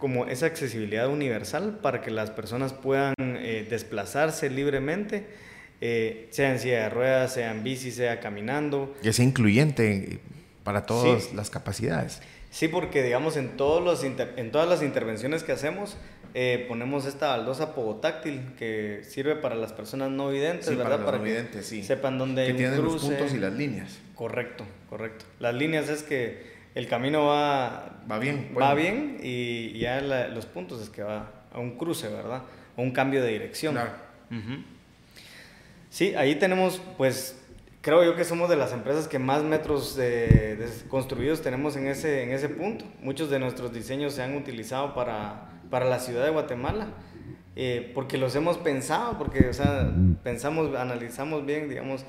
como esa accesibilidad universal para que las personas puedan eh, desplazarse libremente, eh, sea en silla de ruedas, sea en bici, sea caminando. Y sea incluyente para todas las capacidades. Sí, porque digamos en, todos los en todas las intervenciones que hacemos eh, ponemos esta baldosa pogotáctil que sirve para las personas no videntes, ¿verdad? Para, que sepan dónde hay un cruce. los puntos y las líneas. Correcto, correcto. Las líneas es que el camino va, va bien. Va bien y ya los puntos es que va a un cruce, ¿verdad? O un cambio de dirección. Claro. Sí, ahí tenemos, pues, creo yo que somos de las empresas que más metros de, construidos tenemos en ese, en ese punto. Muchos de nuestros diseños se han utilizado para, para la ciudad de Guatemala. Eh, porque los hemos pensado, porque, o sea, pensamos, analizamos bien, digamos,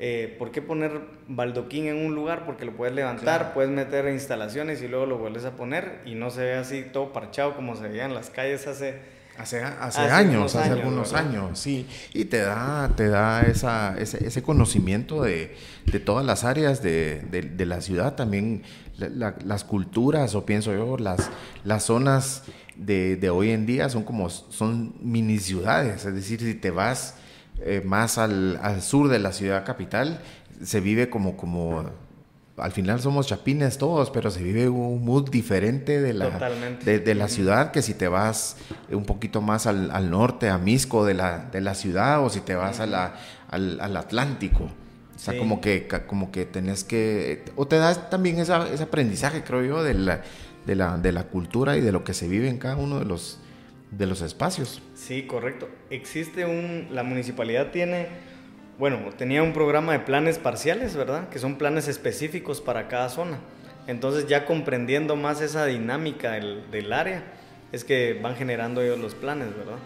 eh, ¿por qué poner baldoquín en un lugar? Porque lo puedes levantar, puedes meter instalaciones y luego lo vuelves a poner y no se ve así todo parchado como se veía en las calles hace... Hace, hace, años, hace algunos años, sí. Y te da, te da esa, ese, ese conocimiento de, de, todas las áreas de, de, la ciudad, también las culturas, o pienso yo, las, las zonas de, hoy en día son como, son mini ciudades. Es decir, si te vas eh, más al, al, sur de la ciudad capital, se vive como, como, al final somos chapines todos, pero se vive un mood diferente de la, de, la ciudad que si te vas un poquito más al, al norte, a Misco de la, de la ciudad, o si te vas a la, al, al Atlántico. O sea, como, que, como que tenés que... O te das también esa, ese aprendizaje, creo yo, de la, de, la, de la cultura y de lo que se vive en cada uno de los, de los espacios. Sí, correcto. Existe un, la municipalidad tiene, bueno, tenía un programa de planes parciales, ¿verdad? Que son planes específicos para cada zona. Entonces ya comprendiendo más esa dinámica del, del área, es que van generando ellos los planes, ¿verdad?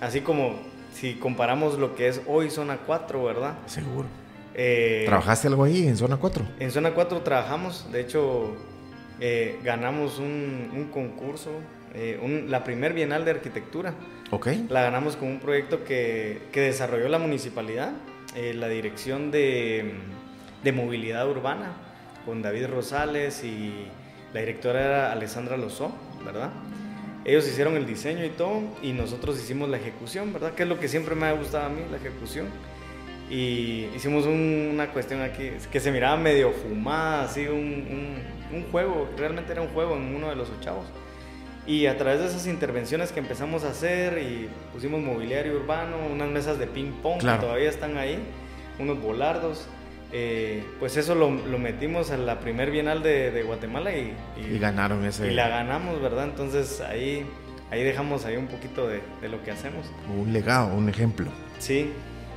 Así como si comparamos lo que es hoy zona 4, ¿verdad? Seguro. Eh, ¿Trabajaste algo ahí en zona 4? En zona 4 trabajamos, de hecho eh, ganamos un, un concurso, eh, un- la primer Bienal de Arquitectura. La ganamos con un proyecto que, que desarrolló la municipalidad, eh, la Dirección de, de Movilidad Urbana, con David Rosales y la directora era Alessandra Lozó, ¿verdad? Ellos hicieron el diseño y todo, y nosotros hicimos la ejecución, ¿verdad? Que es lo que siempre me ha gustado a mí, la ejecución. Y hicimos un- una cuestión aquí que se miraba medio fumada, así, un, un- un juego, realmente era un juego en uno de los ochavos. Y a través de esas intervenciones que empezamos a hacer y pusimos mobiliario urbano, unas mesas de ping pong Claro. que todavía están ahí, unos volardos, eh, pues eso lo, lo metimos a la primer bienal de, de Guatemala y, y- Y ganaron ese. y la ganamos, ¿verdad? Entonces ahí, ahí dejamos ahí un poquito de, de lo que hacemos. Un legado, un ejemplo. Sí,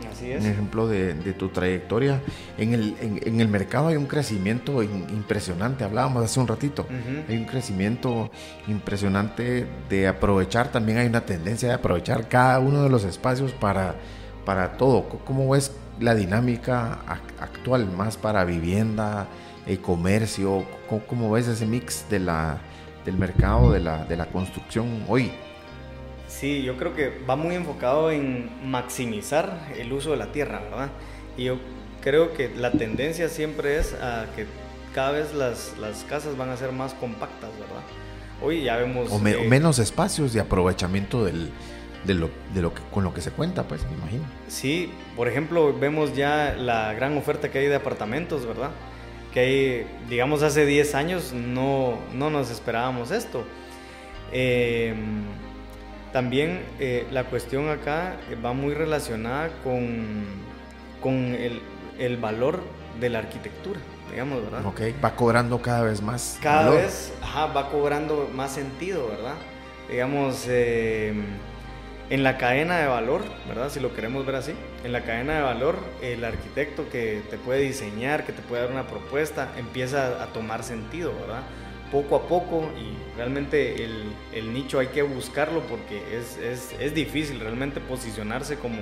así es. Un ejemplo de, de tu trayectoria. En el, en, en el mercado hay un crecimiento in- impresionante. Hablábamos hace un ratito. Ujú. Hay un crecimiento impresionante de aprovechar. También hay una tendencia de aprovechar cada uno de los espacios para, para todo. ¿Cómo ves la dinámica ac- actual? Más para vivienda, eh, comercio. ¿Cómo, cómo ves ese mix de la, del mercado, de la, de la construcción hoy? Sí, yo creo que va muy enfocado en maximizar el uso de la tierra, ¿verdad? Y yo creo que la tendencia siempre es a que cada vez las, las casas van a ser más compactas, ¿verdad? Hoy ya vemos... O, me- eh, menos espacios de aprovechamiento del, de, lo, de lo que, con lo que se cuenta, pues, me imagino. Sí, por ejemplo, vemos ya la gran oferta que hay de apartamentos, ¿verdad? Que hay, digamos, hace 10 años no, no nos esperábamos esto. Eh, también eh, la cuestión acá va muy relacionada con, con el, el valor de la arquitectura, digamos, ¿verdad? Ok, va cobrando cada vez más. cada valor. vez ajá, va cobrando más sentido, ¿verdad? Digamos, eh, en la cadena de valor, ¿verdad? Si lo queremos ver así, en la cadena de valor, el arquitecto que te puede diseñar, que te puede dar una propuesta, empieza a tomar sentido, ¿verdad? Poco a poco y realmente el, el nicho hay que buscarlo porque es, es, es difícil realmente posicionarse como,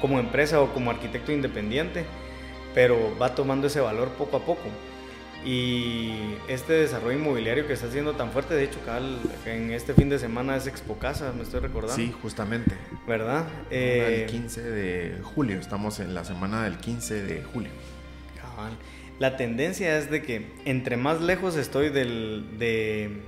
como empresa o como arquitecto independiente, pero va tomando ese valor poco a poco. Y este desarrollo inmobiliario que está siendo tan fuerte, de hecho, cabal, en este fin de semana es Expo Casa, me estoy recordando. Sí, justamente. ¿Verdad? el Eh, 15 de julio, estamos en la semana del 15 de julio. cabal. La tendencia es de que entre más lejos estoy del, de,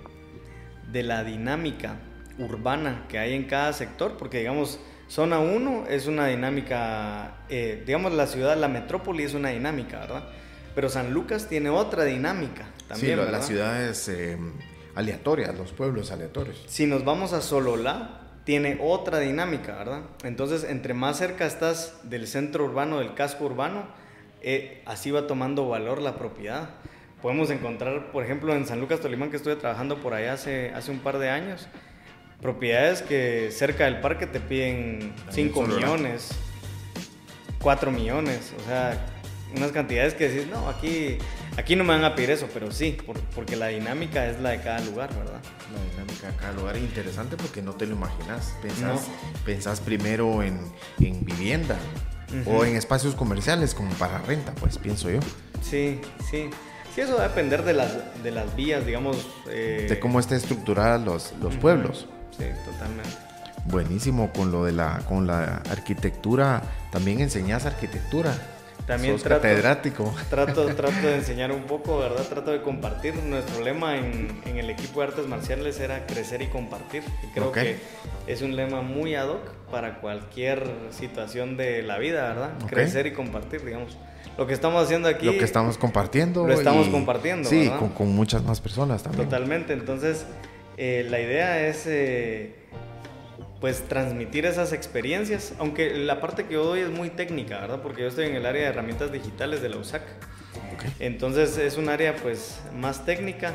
de la dinámica urbana que hay en cada sector, porque digamos, zona 1 es una dinámica, eh, digamos, la ciudad, la metrópoli es una dinámica, ¿verdad? Pero San Lucas tiene otra dinámica también. sí, las ciudades eh, aleatorias, los pueblos aleatorios. Si nos vamos a Sololá, tiene otra dinámica, ¿verdad? Entonces, entre más cerca estás del centro urbano, del casco urbano, eh, así va tomando valor la propiedad. Podemos encontrar, por ejemplo, en San Lucas Tolimán, que estuve trabajando por allá hace, hace un par de años, propiedades que cerca del parque te piden 5 Sololá. millones, 4 millones, o sea, unas cantidades que decís, no, aquí, aquí no me van a pedir eso, pero sí, por- porque la dinámica es la de cada lugar, ¿verdad? La dinámica de cada lugar es interesante porque no te lo imaginas. Pensás, pensás primero en, en vivienda O en espacios comerciales como para renta, pues pienso yo. Sí, sí. Sí, eso va a depender de las, de las vías, digamos. eh, De cómo estén estructuradas los, los pueblos. Sí, totalmente. Buenísimo con lo de la con la arquitectura. También enseñas arquitectura. También Sos trato- catedrático. Trato, trato de enseñar un poco, ¿verdad? Trato de compartir. Nuestro lema en, en el equipo de artes marciales era crecer y compartir. Y creo que es un lema muy ad hoc para cualquier situación de la vida, ¿verdad? Crecer y compartir, digamos. Lo que estamos haciendo aquí. Lo que estamos compartiendo. Lo estamos y- compartiendo, Sí, con, con muchas más personas también. Totalmente, entonces eh, la idea es eh, pues transmitir esas experiencias, aunque la parte que yo doy es muy técnica, ¿verdad? Porque yo estoy en el área de herramientas digitales de la USAC. Ok. Entonces es un área pues más técnica.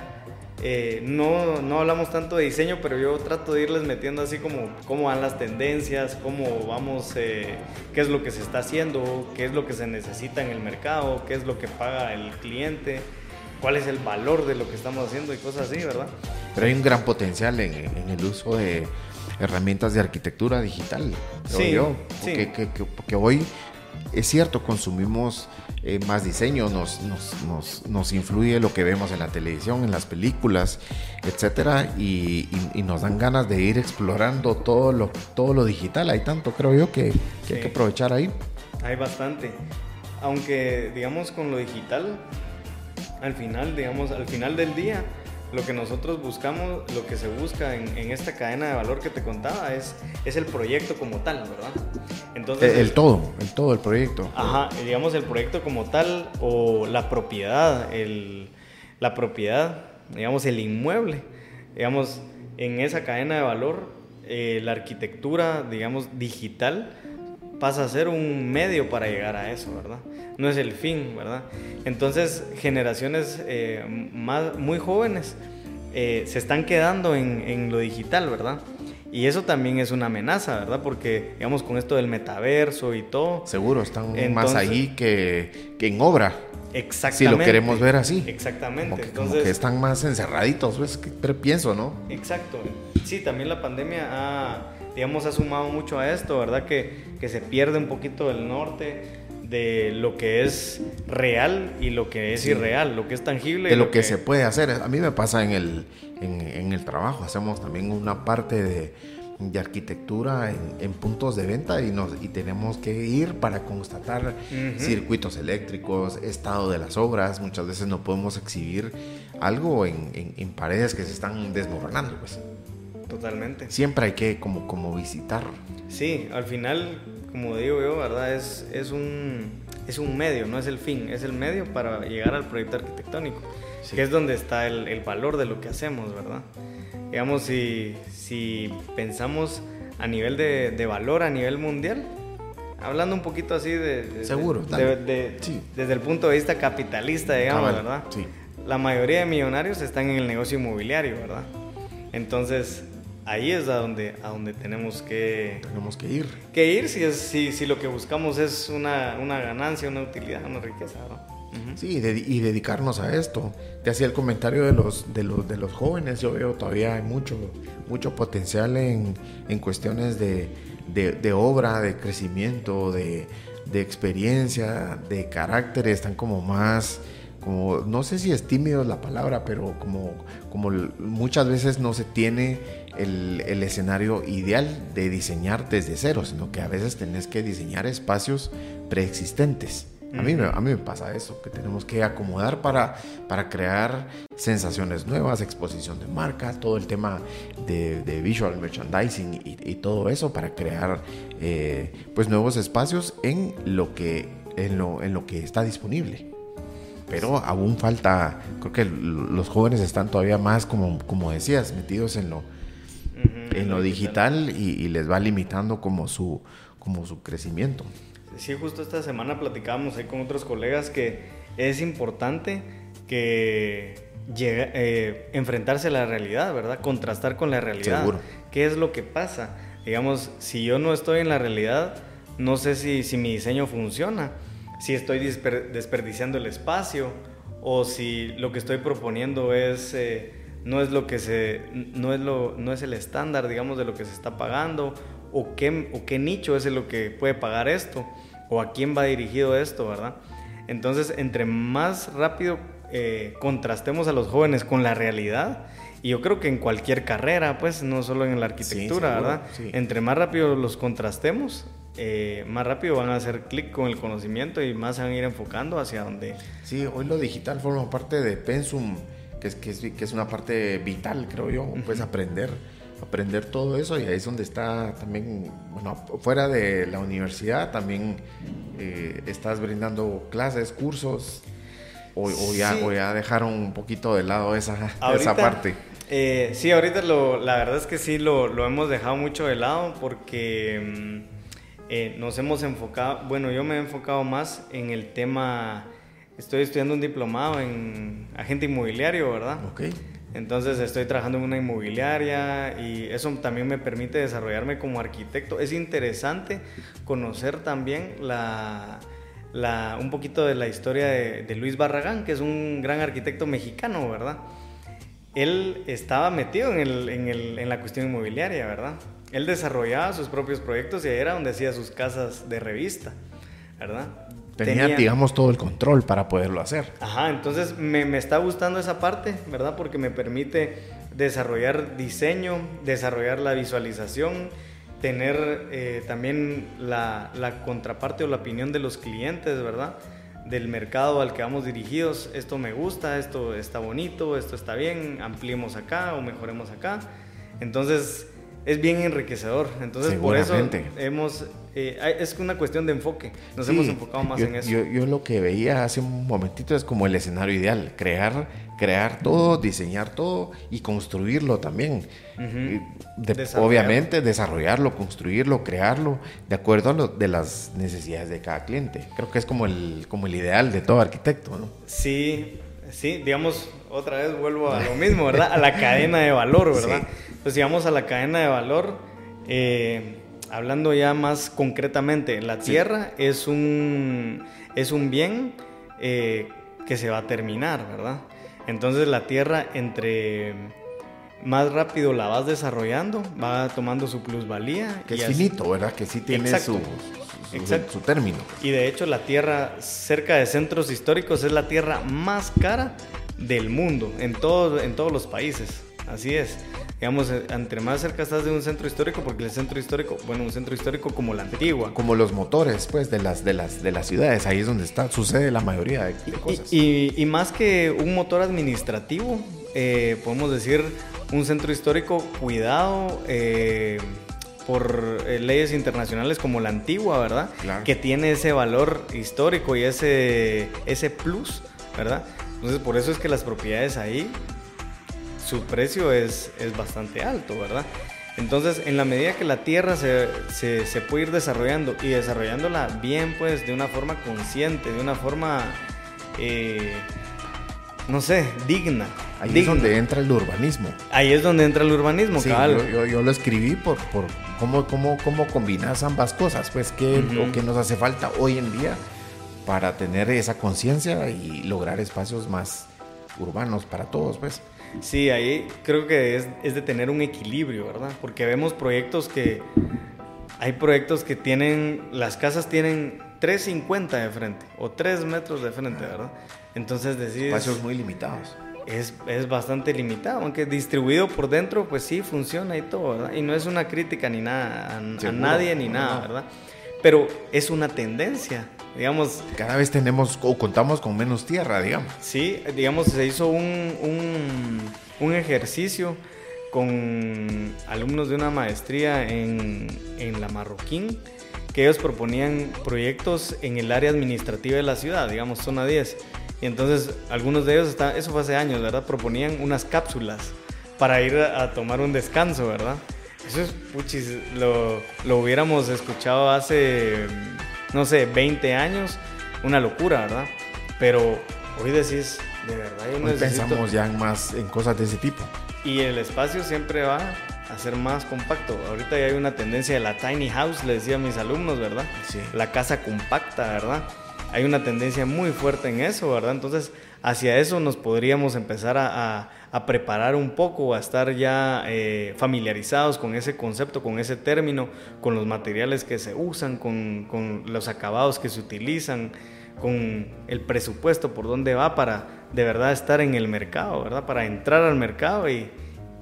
Eh, no, no hablamos tanto de diseño, pero yo trato de irles metiendo así como cómo van las tendencias, cómo vamos, eh, qué es lo que se está haciendo, qué es lo que se necesita en el mercado, qué es lo que paga el cliente, cuál es el valor de lo que estamos haciendo y cosas así, ¿verdad? Pero hay un gran potencial en, en el uso de herramientas de arquitectura digital, creo Sí, yo. sí. Que, que- que- porque hoy es cierto, consumimos eh, más diseño, nos, nos, nos, influye lo que vemos en la televisión, en las películas, etcétera, y, nos dan ganas de ir explorando todo lo, todo lo digital. Hay tanto, creo yo, que, que hay que aprovechar ahí. Hay bastante. Aunque, digamos, con lo digital, al final, digamos, al final del día, lo que nosotros buscamos, lo que se busca en, esta cadena de valor que te contaba es, es el proyecto como tal, ¿verdad? Entonces, el, todo, el todo, el proyecto. Ajá, digamos el proyecto como tal o la propiedad, el, la propiedad, digamos el inmueble, digamos en esa cadena de valor, eh, la arquitectura, digamos, digital pasa a ser un medio para llegar a eso, ¿verdad? No es el fin, ¿verdad? Entonces, generaciones eh, más, muy jóvenes eh, se están quedando en, en, lo digital, ¿verdad? Y eso también es una amenaza, ¿verdad? Porque, digamos, con esto del metaverso y todo. Seguro, están más ahí que, que en obra. Exactamente. Si lo queremos ver así. Exactamente. Como que, Entonces, que están más encerraditos, pues, pienso, ¿no? Exacto. Sí, también la pandemia ha digamos, ha sumado mucho a esto, ¿verdad? Que, que se pierde un poquito el norte de lo que es real y lo que es irreal, lo que es tangible. De lo, que, se puede hacer. A mí me pasa en el, en, el trabajo, hacemos también una parte de, de arquitectura en, puntos de venta y, nos, y tenemos que ir para constatar circuitos eléctricos, estado de las obras. Muchas veces no podemos exhibir algo en, en paredes que se están desmoronando. Pues. Totalmente. Siempre hay que como, como visitar. Sí, al final, como digo yo, ¿verdad? Es, es, un, es un medio, no es el fin, es el medio para llegar al proyecto arquitectónico, que es donde está el, el, valor de lo que hacemos, ¿verdad? Digamos, si, si pensamos a nivel de, de, valor, a nivel mundial, hablando un poquito así de... Seguro, de, sí. Desde el punto de vista capitalista, digamos, ¿verdad? Sí. La mayoría de millonarios están en el negocio inmobiliario, ¿verdad? Entonces, ahí es a donde, a donde tenemos que... Tenemos que ir. Que ir si, es, si, si lo que buscamos es una, una ganancia, una utilidad, una riqueza, ¿no? Sí, y dedicarnos a esto. Te hacía el comentario de los, de los, de los jóvenes, yo veo todavía hay mucho, mucho potencial en, en cuestiones de, de, de, obra, de crecimiento, de, de experiencia, de carácter, están como más como no sé si es tímido la palabra, pero como, como muchas veces no se tiene el, el, escenario ideal de diseñar desde cero, sino que a veces tenés que diseñar espacios preexistentes. A mí, a mí me pasa eso, que tenemos que acomodar para, para crear sensaciones nuevas, exposición de marca, todo el tema de, de visual merchandising y, y, todo eso para crear eh, pues nuevos espacios en lo, que, en, lo, en lo que está disponible pero aún falta, creo que los jóvenes están todavía más, como, como decías, metidos en lo, en lo digital y, les va limitando como su, como su crecimiento. Sí, justo esta semana platicábamos ahí con otros colegas que es importante que llegue, eh, enfrentarse a la realidad, ¿verdad? Contrastar con la realidad. Seguro. ¿Qué es lo que pasa? Digamos, si yo no estoy en la realidad, no sé si, si mi diseño funciona si estoy desperdiciando el espacio o si lo que estoy proponiendo es, eh, no, es lo que se, no, es lo, no es el estándar, digamos, de lo que se está pagando o qué, o qué nicho es lo que puede pagar esto o a quién va dirigido esto, ¿verdad? Entonces, entre más rápido eh, contrastemos a los jóvenes con la realidad, y yo creo que en cualquier carrera, pues no solo en la arquitectura, ¿verdad? Entre más rápido los contrastemos, eh, más rápido van a hacer clic con el conocimiento y más se van a ir enfocando hacia donde... Sí, hoy lo digital forma parte de Pensum, que es, que es, que es una parte vital, creo yo, pues aprender, aprender todo eso y ahí es donde está también, bueno, fuera de la universidad también eh, estás brindando clases, cursos. O, ya, o, ya, dejaron un poquito de lado esa, esa parte. Eh, sí, ahorita lo, la verdad es que sí lo, lo hemos dejado mucho de lado porque mm, eh, nos hemos enfocado, bueno, yo me he enfocado más en el tema, estoy estudiando un diplomado en agente inmobiliario, ¿verdad? Ok. Entonces estoy trabajando en una inmobiliaria y eso también me permite desarrollarme como arquitecto. Es interesante conocer también la, la, un poquito de la historia de, de, Luis Barragán, que es un gran arquitecto mexicano, ¿verdad? Él estaba metido en, el, en, el, en la cuestión inmobiliaria, ¿verdad? Él desarrollaba sus propios proyectos y ahí era donde hacía sus casas de revista, ¿verdad? Tenía, digamos, todo el control para poderlo hacer. Ajá, entonces me, me, está gustando esa parte, ¿verdad? Porque me permite desarrollar diseño, desarrollar la visualización, tener eh, también la, la, contraparte o la opinión de los clientes, ¿verdad? Del mercado al que vamos dirigidos. Esto me gusta, esto está bonito, esto está bien, ampliemos acá o mejoremos acá. Entonces, es bien enriquecedor. Entonces, por eso hemos. Eh, es una cuestión de enfoque. Nos hemos enfocado más en eso. Yo, yo, lo que veía hace un momentito es como el escenario ideal: crear, crear todo, diseñar todo y construirlo también. obviamente, desarrollarlo, construirlo, crearlo de acuerdo a lo, de las necesidades de cada cliente. Creo que es como el, como el ideal de todo arquitecto, ¿no? Sí, sí, digamos, otra vez vuelvo a lo mismo, ¿verdad? A la cadena de valor, ¿verdad? Pues si vamos a la cadena de valor, eh, hablando ya más concretamente, la tierra es, un, es un bien eh, que se va a terminar, ¿verdad? Entonces la tierra entre más rápido la vas desarrollando, va tomando su plusvalía. Que es finito, ¿verdad? Que sí tiene su, su, término. Y de hecho la tierra cerca de centros históricos es la tierra más cara del mundo, en, todo, en todos los países. Así es. Digamos, eh, entre más cerca estás de un centro histórico, porque el centro histórico, bueno, un centro histórico como la antigua. Como los motores, pues, de las, de las, de las ciudades, ahí es donde está, sucede la mayoría de, cosas. Y, más que un motor administrativo, eh, podemos decir un centro histórico cuidado eh, por leyes internacionales como la antigua, ¿verdad? Que tiene ese valor histórico y ese, ese plus, ¿verdad? Entonces, por eso es que las propiedades ahí, su precio es, es bastante alto, ¿verdad? Entonces, en la medida que la tierra se, se, puede ir desarrollando y desarrollándola bien, pues, de una forma consciente, de una forma, eh, no sé, digna. Ahí es donde entra el urbanismo. Ahí es donde entra el urbanismo, sí, yo, yo, lo escribí por, por cómo, cómo, cómo combinas ambas cosas, pues, qué, qué nos hace falta hoy en día para tener esa conciencia y lograr espacios más urbanos para todos, pues. Sí, ahí creo que es, es, de tener un equilibrio, ¿verdad? Porque vemos proyectos que... Hay proyectos que tienen... Las casas tienen 3.50 de frente o 3 metros de frente, ¿verdad? Entonces decís... Espacios muy limitados. Es, es, bastante limitado, aunque distribuido por dentro, pues sí, funciona y todo, ¿verdad? Y no es una crítica ni nada a, nadie ni nada, ¿verdad? Pero es una tendencia digamos... Cada vez tenemos o contamos con menos tierra, digamos. Sí, digamos, se hizo un, un, ejercicio con alumnos de una maestría en, en, la Marroquín, que ellos proponían proyectos en el área administrativa de la ciudad, digamos, zona 10. Y entonces algunos de ellos, está, eso fue hace años, ¿verdad? Proponían unas cápsulas para ir a, tomar un descanso, ¿verdad? Eso es, puchis, lo, lo hubiéramos escuchado hace no sé, 20 años, una locura, ¿verdad? Pero hoy decís, de verdad, yo hoy pensamos ya más en cosas de ese tipo. Y el espacio siempre va a ser más compacto. Ahorita ya hay una tendencia de la tiny house, le decía a mis alumnos, ¿verdad? Sí. La casa compacta, ¿verdad? Hay una tendencia muy fuerte en eso, ¿verdad? Entonces, hacia eso nos podríamos empezar a, preparar un poco, a estar ya eh, familiarizados con ese concepto, con ese término, con los materiales que se usan, con, los acabados que se utilizan, con el presupuesto por dónde va para de verdad estar en el mercado, ¿verdad? Para entrar al mercado y,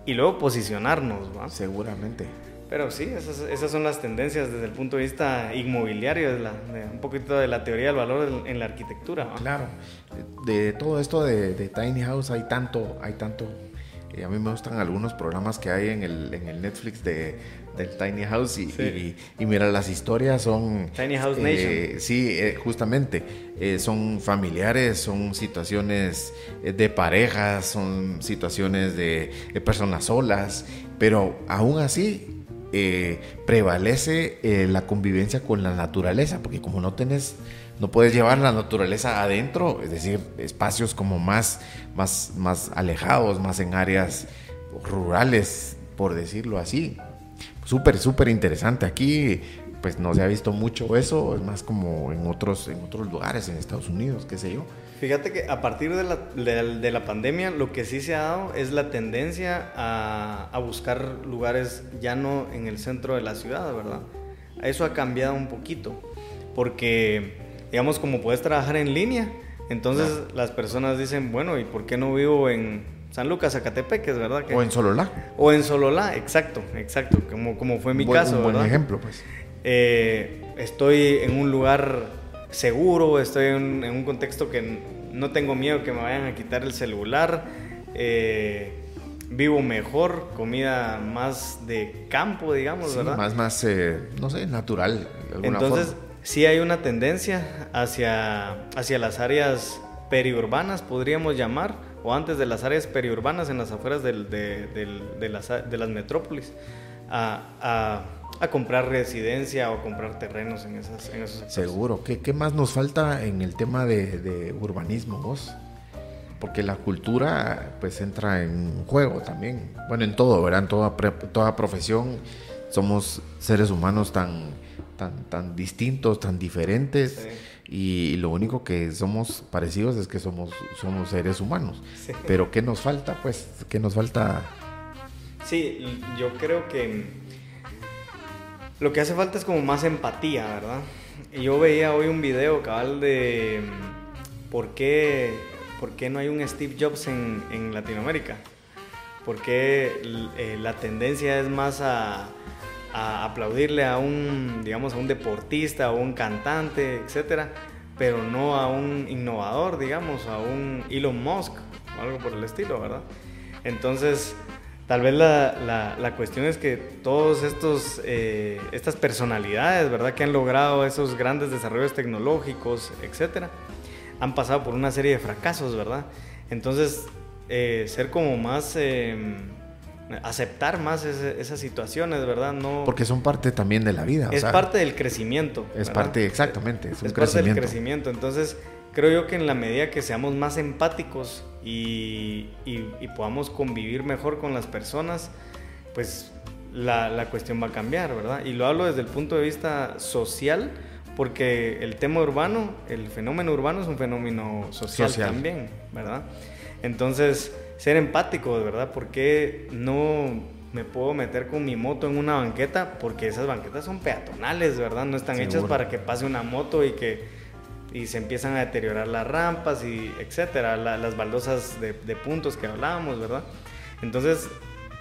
y luego posicionarnos, ¿va? Seguramente. Pero sí, esas, son las tendencias desde el punto de vista inmobiliario, de, un poquito de la teoría del valor en, la arquitectura. Claro, de todo esto de, Tiny House hay tanto, hay tanto. Eh, a mí me gustan algunos programas que hay en el, en el Netflix de, del Tiny House y, y, mira, las historias son... Tiny House eh, Nation. Sí, eh, justamente, son familiares, son situaciones de parejas, son situaciones de personas solas, pero aún así eh, prevalece eh, la convivencia con la naturaleza, porque como no tenés, no puedes llevar la naturaleza adentro, es decir, espacios como más, más, más alejados, más en áreas rurales, por decirlo así. Súper, súper interesante. Aquí, pues no se ha visto mucho eso, es más como en otros, en otros lugares, en Estados Unidos, qué sé yo. Fíjate que a partir de la, de, la, pandemia lo que sí se ha dado es la tendencia a, a, buscar lugares ya no en el centro de la ciudad, ¿verdad? Eso ha cambiado un poquito, porque digamos, como puedes trabajar en línea, entonces las personas dicen, bueno, ¿y por qué no vivo en San Lucas, Zacatepec, es verdad? Que, o en Sololá. O en Sololá, exacto, exacto, como, como fue mi caso. Un buen ¿verdad? ejemplo, pues. Eh, estoy en un lugar seguro, estoy en, en un contexto que no tengo miedo que me vayan a quitar el celular, eh, vivo mejor, comida más de campo, digamos, Sí, ¿verdad? más, más, eh, no sé, natural. de alguna Entonces, forma. sí hay una tendencia hacia, hacia las áreas periurbanas, podríamos llamar, o antes de las áreas periurbanas en las afueras del- de, del- de las, de las metrópolis, a, a- a comprar residencia o comprar terrenos en, esas, en esos sectores. Seguro. ¿Qué, qué más nos falta en el tema de, de urbanismo, vos? Porque la cultura, pues, entra en juego también. Bueno, en todo, ¿verdad? En toda, toda profesión somos seres humanos tan, tan, tan distintos, tan diferentes. Y, lo único que somos parecidos es que somos, somos seres humanos. Sí. Pero ¿qué nos falta? Pues, ¿qué nos falta? Sí, yo creo que lo que hace falta es como más empatía, ¿verdad? Yo veía hoy un video cabal de mm, por qué, por qué no hay un Steve Jobs en, Latinoamérica. ¿Por qué eh, la tendencia es más a, a aplaudirle a un, digamos, a un deportista o un cantante, etcétera, pero no a un innovador, digamos, a un Elon Musk o algo por el estilo, ¿verdad? Entonces, tal vez la, la- la cuestión es que todos estos, eh, estas personalidades, ¿verdad? Que han logrado esos grandes desarrollos tecnológicos, etcétera, han pasado por una serie de fracasos, ¿verdad? Entonces, eh, ser como más, eh, aceptar más ese- esas situaciones, ¿verdad? No, Porque son parte también de la vida. o es sea, parte del crecimiento. Es ¿verdad? parte, exactamente, es un Es parte del crecimiento. crecimiento. Entonces, creo yo que en la medida que seamos más empáticos y, y- y podamos convivir mejor con las personas, pues la, la cuestión va a cambiar, ¿verdad? Y lo hablo desde el punto de vista social, porque el tema urbano, el fenómeno urbano es un fenómeno social, Social. también, ¿verdad? Entonces, ser empático, ¿verdad? ¿Por qué no me puedo meter con mi moto en una banqueta? Porque esas banquetas son peatonales, ¿verdad? No están hechas para que pase una moto y que y se empiezan a deteriorar las rampas y etcétera, la- las baldosas de, de puntos que hablábamos, ¿verdad? Entonces,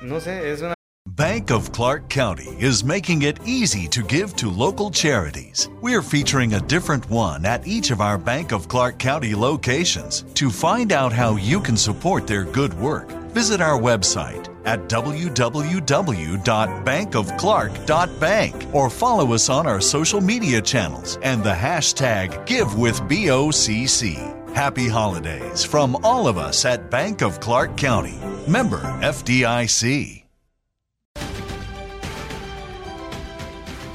no sé, es una Bank of Clark County is making it easy to give to local charities. We're featuring a different one at each of our Bank of Clark County locations. To find out how you can support their good work, visit our website at www.bankofclark.bank or follow us on our social media channels and the hashtag GiveWithBOCC. Happy holidays from all of us at Bank of Clark County. Member FDIC.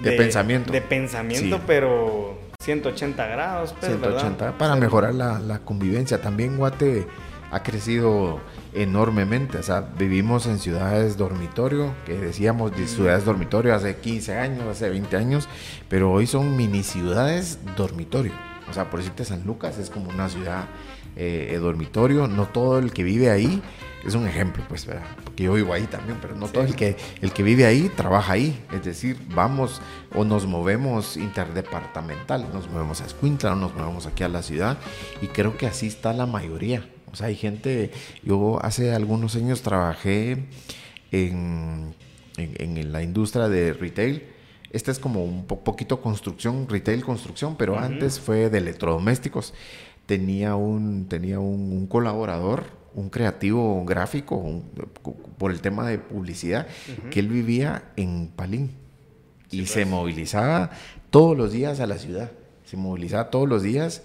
De pensamiento. De pensamiento, Sí. pero 180 grados, pues, 180 ¿verdad? para Sí. mejorar la, la convivencia. También Guate ha crecido enormemente. O sea, vivimos en ciudades dormitorio, que decíamos de ciudades dormitorio hace 15 años, hace 20 años, pero hoy son mini ciudades dormitorio. O sea, por decirte, San Lucas es como una ciudad eh, dormitorio. No todo el que vive ahí es un ejemplo, pues, ¿verdad? Porque yo vivo ahí también, pero no todo el que, el que vive ahí trabaja ahí. Es decir, vamos o nos movemos interdepartamental, nos movemos a Escuintla, nos movemos aquí a la ciudad y creo que así está la mayoría. O sea, hay gente, yo hace algunos años trabajé en, en, en la industria de retail. Esta es como un po- poquito construcción, retail construcción, pero antes fue de electrodomésticos. Tenía un, tenía un, un colaborador, un creativo gráfico, un- por el tema de publicidad, que él vivía en Palín. Y se movilizaba todos los días a la ciudad. Se movilizaba todos los días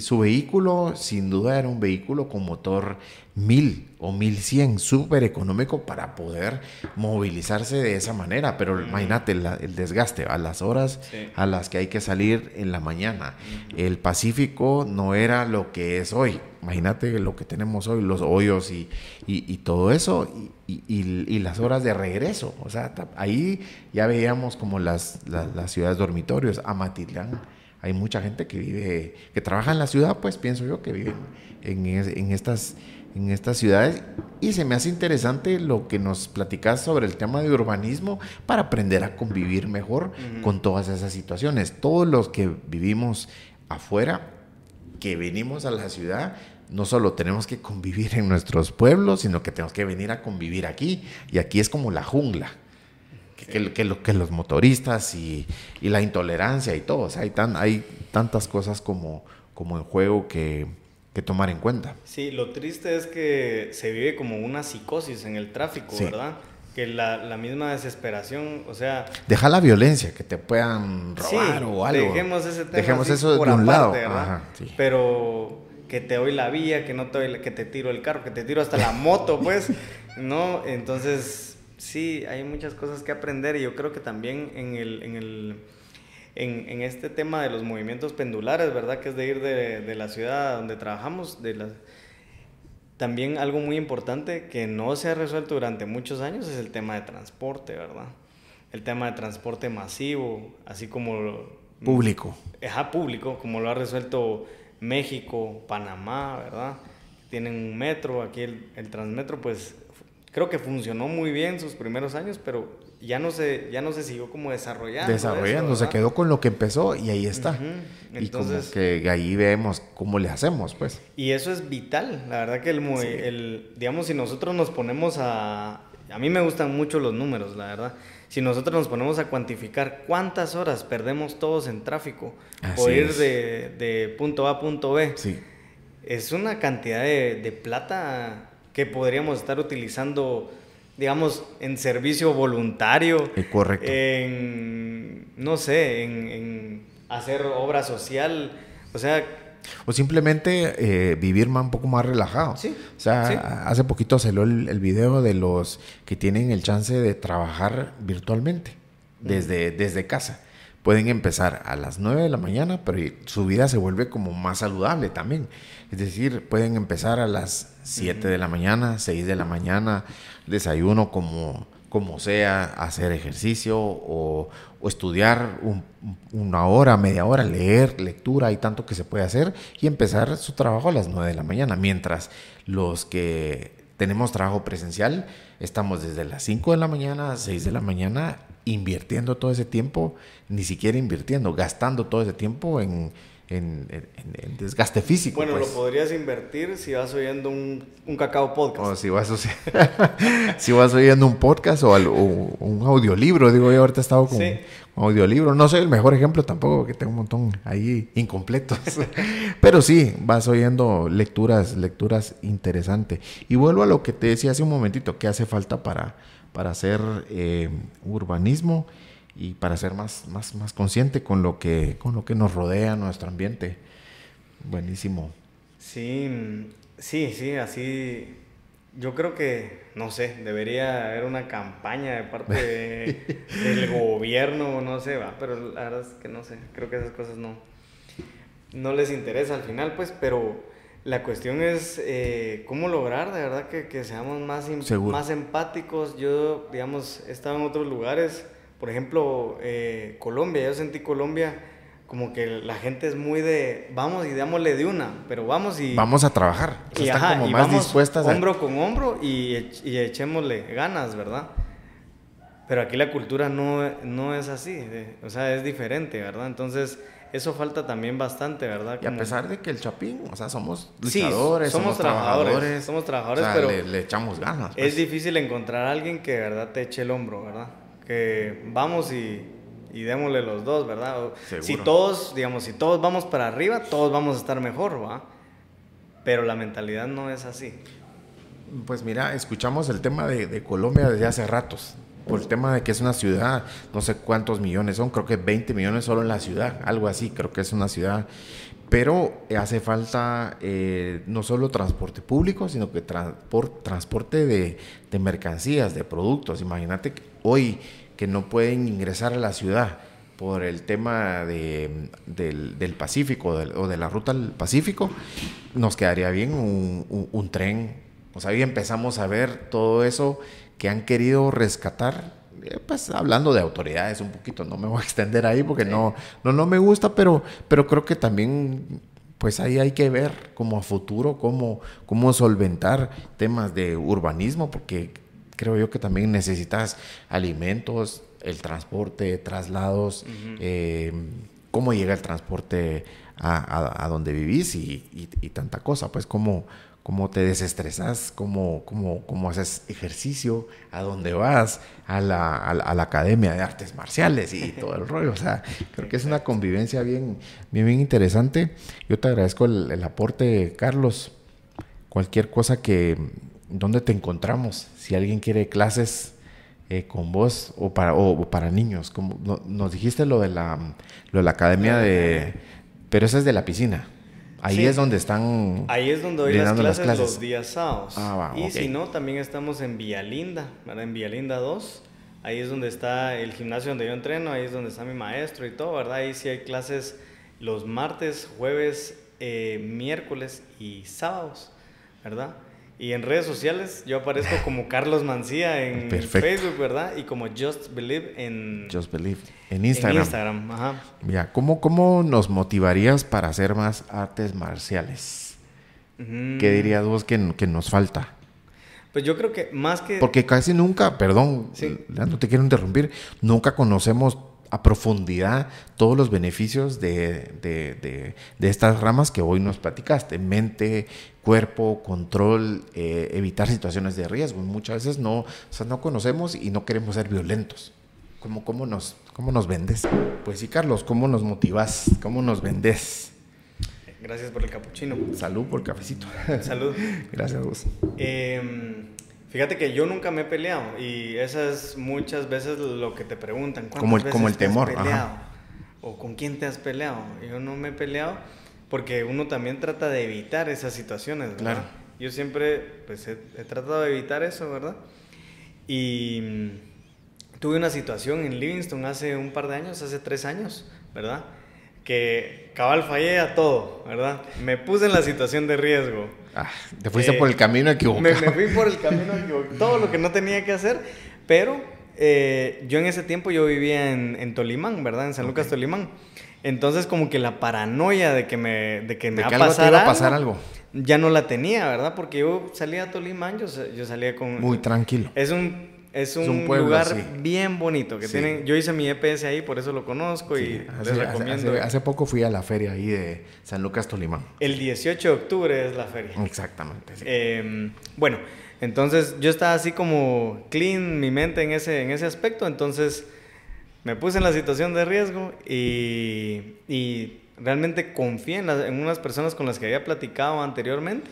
su vehículo sin duda era un vehículo con motor 1000 o 1100, súper económico para poder movilizarse de esa manera. Pero imagínate el desgaste a las horas a las que hay que salir en la mañana. El Pacífico no era lo que es hoy. Imagínate lo que tenemos hoy, los hoyos y, y, todo eso, y, y, las horas de regreso. O sea, ahí ya veíamos como las, las, ciudades dormitorios, Amatitlán hay mucha gente que vive, que trabaja en la ciudad, pues pienso yo que viven en, en, estas, en estas ciudades. Y se me hace interesante lo que nos platicas sobre el tema de urbanismo para aprender a convivir mejor con todas esas situaciones. Todos los que vivimos afuera, que venimos a la ciudad, no solo tenemos que convivir en nuestros pueblos, sino que tenemos que venir a convivir aquí. Y aquí es como la jungla que, que, que, los motoristas y, y, la intolerancia y todo. O sea, hay, tan, hay tantas cosas como, como en juego que, que, tomar en cuenta. Sí, lo triste es que se vive como una psicosis en el tráfico, ¿verdad? Que la, la, misma desesperación, o sea... Deja la violencia, que te puedan robar o algo. Dejemos ese tema Dejemos eso de un lado. Pero que te doy la vía, que no te doy, que te tiro el carro, que te tiro hasta la moto, pues, ¿no? Entonces Sí, hay muchas cosas que aprender y yo creo que también en, el, en, el, en, este tema de los movimientos pendulares, ¿verdad? Que es de ir de, la ciudad donde trabajamos, de la, también algo muy importante que no se ha resuelto durante muchos años es el tema de transporte, ¿verdad? El tema de transporte masivo, así como... Público. Ajá, público, como lo ha resuelto México, Panamá, ¿verdad? Tienen un metro, aquí el, el Transmetro, pues creo que funcionó muy bien sus primeros años, pero ya no se, ya no se siguió como desarrollando. Desarrollando, se quedó con lo que empezó y ahí está. Entonces, y como que ahí vemos cómo le hacemos, pues. Y eso es vital, la verdad que el, el, digamos, si nosotros nos ponemos a, a mí me gustan mucho los números, la verdad. Si nosotros nos ponemos a cuantificar cuántas horas perdemos todos en tráfico o ir de, de, punto A a punto B, sí. es una cantidad de, de plata que podríamos estar utilizando, digamos, en servicio voluntario. correcto. En, no sé, en, hacer obra social. O sea, o simplemente eh, vivir más, un poco más relajado. Sí, o sea, hace poquito salió el, el, video de los que tienen el chance de trabajar virtualmente desde, desde casa. Pueden empezar a las 9 de la mañana, pero su vida se vuelve como más saludable también. Es decir, pueden empezar a las 7 de la mañana, 6 de la mañana, desayuno como, como sea, hacer ejercicio o, estudiar una hora, media hora, leer, lectura, hay tanto que se puede hacer y empezar su trabajo a las 9 de la mañana, mientras los que tenemos trabajo presencial estamos desde las 5 de la mañana, 6 de la mañana, invirtiendo todo ese tiempo, ni siquiera invirtiendo, gastando todo ese tiempo en en, desgaste físico. Bueno, lo pues. podrías invertir si vas oyendo un, un cacao podcast. O si vas, si vas oyendo un podcast o, un audiolibro, digo yo, ahorita he estado con un audiolibro. No soy el mejor ejemplo tampoco, porque tengo un montón ahí incompletos. Pero sí, vas oyendo lecturas, lecturas interesantes. Y vuelvo a lo que te decía hace un momentito, que hace falta para, para hacer eh, urbanismo y para ser más, más, más consciente con lo, que, con lo que nos rodea, nuestro ambiente. Buenísimo. Sí, sí, sí, así. Yo creo que, no sé, debería haber una campaña de parte del gobierno, no sé, va, pero la verdad es que no sé, creo que esas cosas no, no les interesa al final, pues, pero la cuestión es eh, cómo lograr de verdad que, que seamos más, más empáticos. Yo, digamos, he estado en otros lugares por ejemplo, eh, Colombia, yo sentí Colombia como que la gente es muy de vamos y démosle de una, pero vamos y vamos a trabajar. y, están como más dispuestas hombro con hombro y, y, echémosle ganas, ¿verdad? Pero aquí la cultura no, no es así, o sea, es diferente, ¿verdad? Entonces, eso falta también bastante, ¿verdad? Y a pesar de que el Chapín, o sea, somos luchadores, somos, trabajadores, somos trabajadores, pero le, le, echamos ganas. Es pues. difícil encontrar a alguien que de verdad te eche el hombro, ¿verdad? que vamos y, y démosle los dos, ¿verdad? Si todos, digamos, si todos vamos para arriba, todos vamos a estar mejor, ¿va? Pero la mentalidad no es así. Pues mira, escuchamos el tema de, de Colombia desde hace ratos, por el tema de que es una ciudad, no sé cuántos millones son, creo que 20 millones solo en la ciudad, algo así, creo que es una ciudad pero hace falta eh, no solo transporte público, sino que transporte de, de, mercancías, de productos. Imagínate hoy que no pueden ingresar a la ciudad por el tema de, del, Pacífico o de la ruta al Pacífico, nos quedaría bien un, un tren. O sea, ahí empezamos a ver todo eso que han querido rescatar eh, pues hablando de autoridades un poquito, no me voy a extender ahí porque no, no, no me gusta, pero, pero creo que también pues ahí hay que ver como a futuro cómo, cómo solventar temas de urbanismo, porque creo yo que también necesitas alimentos, el transporte, traslados, eh, cómo llega el transporte a, donde vivís y, y, tanta cosa, pues cómo, cómo te desestresas, cómo, cómo, cómo haces ejercicio, a dónde vas, a la, a, la, Academia de Artes Marciales y todo el rollo. O sea, creo que es una convivencia bien, bien, bien interesante. Yo te agradezco el, aporte, Carlos. Cualquier cosa que, ¿dónde te encontramos? Si alguien quiere clases eh, con vos o para, o, para niños, como nos dijiste lo de la, lo de la Academia de... Pero esa es de la piscina. Ahí es donde están. Ahí es donde doy las clases, los días sábados. Ah, y si no, también estamos en Villalinda, ¿verdad? En Villalinda 2. Ahí es donde está el gimnasio donde yo entreno, ahí es donde está mi maestro y todo, ¿verdad? Ahí sí hay clases los martes, jueves, eh, miércoles y sábados, ¿verdad? Y en redes sociales yo aparezco como Carlos Mancía en Facebook, ¿verdad? Y como Just Believe en... Just Believe. En Instagram. En Instagram, ajá. Ya, ¿cómo, ¿cómo nos motivarías para hacer más artes marciales? ¿Qué dirías vos que, que, nos falta? Pues yo creo que más que... Porque casi nunca, perdón, no te quiero interrumpir, nunca conocemos a profundidad todos los beneficios de, de, de, estas ramas que hoy nos platicaste, mente, cuerpo, control, eh, evitar situaciones de riesgo. Muchas veces no, no conocemos y no queremos ser violentos. ¿Cómo, cómo, nos, ¿Cómo nos vendes? Pues sí, Carlos, ¿cómo nos motivas? ¿Cómo nos vendes? Gracias por el capuchino. Salud por el cafecito. Salud. Gracias a vos. Fíjate que yo nunca me he peleado y esa es muchas veces lo que te preguntan. Como el, como el temor. ¿O con quién te has peleado? Yo no me he peleado porque uno también trata de evitar esas situaciones, ¿verdad? Claro. Yo siempre pues, he, tratado de evitar eso, ¿verdad? Y mm, tuve una situación en Livingston hace un par de años, hace tres años, ¿verdad? Que cabal fallé a todo, ¿verdad? Me puse en la situación de riesgo. Ah, te fuiste por el camino equivocado. Me, me, fui por el camino equivocado, todo lo que no tenía que hacer, pero eh, yo en ese tiempo yo vivía en, en Tolimán, ¿verdad? En San Lucas, Tolimán. Entonces como que la paranoia de que me, de que me va, a pasar, algo, pasar algo, ya no la tenía, ¿verdad? Porque yo salía a Tolimán, yo, yo salía con... Muy tranquilo. Es un, es un, lugar bien bonito que tienen. Yo hice mi EPS ahí, por eso lo conozco y les recomiendo. Hace, poco fui a la feria ahí de San Lucas Tolimán. El 18 de octubre es la feria. Exactamente. Em, bueno, entonces yo estaba así como clean mi mente en ese, en ese aspecto, entonces me puse en la situación de riesgo y, y realmente confié en, en, unas personas con las que había platicado anteriormente,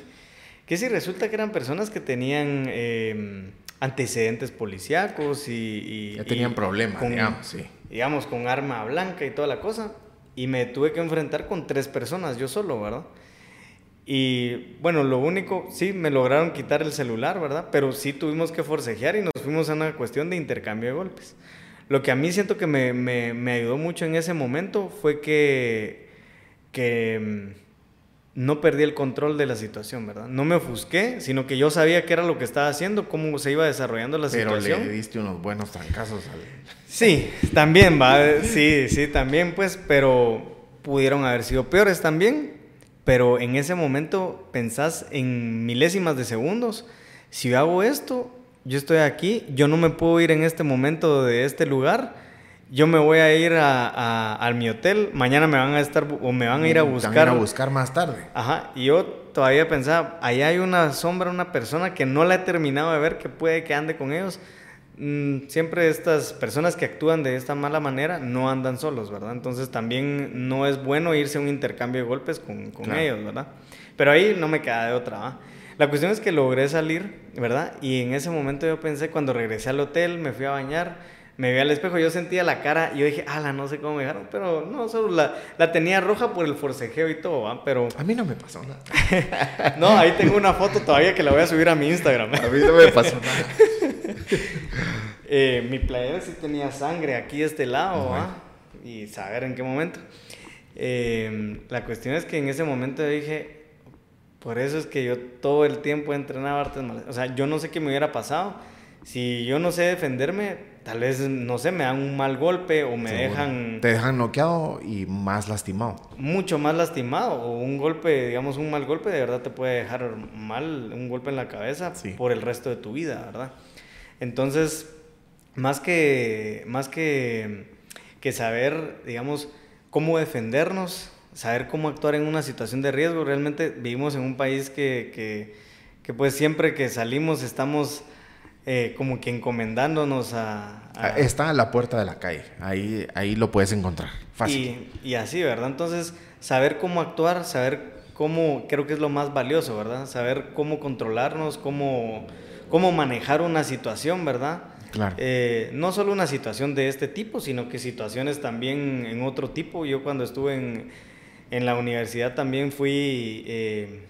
que si resulta que eran personas que tenían em, antecedentes policíacos y, Ya tenían problemas, digamos, sí. Digamos, con arma blanca y toda la cosa. Y me tuve que enfrentar con tres personas, yo solo, ¿verdad? Y bueno, lo único, sí, me lograron quitar el celular, ¿verdad? Pero sí tuvimos que forcejear y nos fuimos a una cuestión de intercambio de golpes. Lo que a mí siento que me, me, me ayudó mucho en ese momento fue que, que mm, no perdí el control de la situación, ¿verdad? No me ofusqué, sino que yo sabía qué era lo que estaba haciendo, cómo se iba desarrollando la situación. Pero le diste unos buenos trancazos al... Sí, también, va, sí, sí, también, pues, pero pudieron haber sido peores también, pero en ese momento pensás en milésimas de segundos, si hago esto, yo estoy aquí, yo no me puedo ir en este momento de este lugar, yo me voy a ir a, a, mi hotel, mañana me van a estar o me van a ir a buscar. a buscar más tarde. Ajá, y yo todavía pensaba, ahí hay una sombra, una persona que no la he terminado de ver, que puede que ande con ellos. Mm, siempre estas personas que actúan de esta mala manera no andan solos, ¿verdad? Entonces también no es bueno irse a un intercambio de golpes con, con ellos, ¿verdad? Pero ahí no me queda de otra. La cuestión es que logré salir, ¿verdad? Y en ese momento yo pensé, cuando regresé al hotel, me fui a bañar, me vi al espejo, yo sentía la cara y yo dije, ala, no sé cómo me dejaron, pero no, solo la, la tenía roja por el forcejeo y todo, ¿va? pero... A mí no me pasó nada. no, ahí tengo una foto todavía que la voy a subir a mi Instagram. A mí no me pasó nada. eh, mi playera sí tenía sangre aquí de este lado, ¿va? Y saber en qué momento. Eh, la cuestión es que en ese momento dije, por eso es que yo todo el tiempo entrenaba artes marciales. O sea, yo no sé qué me hubiera pasado. Si yo no sé defenderme, tal vez, no sé, me dan un mal golpe o me Seguro. dejan Te dejan noqueado y más lastimado. mucho más lastimado. O un golpe, digamos, un mal golpe de verdad te puede dejar mal, un golpe en la cabeza Sí. por el resto de tu vida, ¿verdad? Entonces, más que, más que, que saber, digamos, cómo defendernos, saber cómo actuar en una situación de riesgo, realmente vivimos en un país que, que, que pues siempre que salimos estamos eh, como que encomendándonos a... a- Ah, Está a la puerta de la calle. Ahí, ahí lo puedes encontrar. Fácil. y, y así, ¿verdad? Entonces, saber cómo actuar, saber cómo, creo que es lo más valioso, ¿verdad? Saber cómo controlarnos, cómo, cómo manejar una situación, ¿verdad? Claro. Eh, no solo una situación de este tipo, sino que situaciones también en otro tipo. Yo cuando estuve en, en la universidad también fui, eh,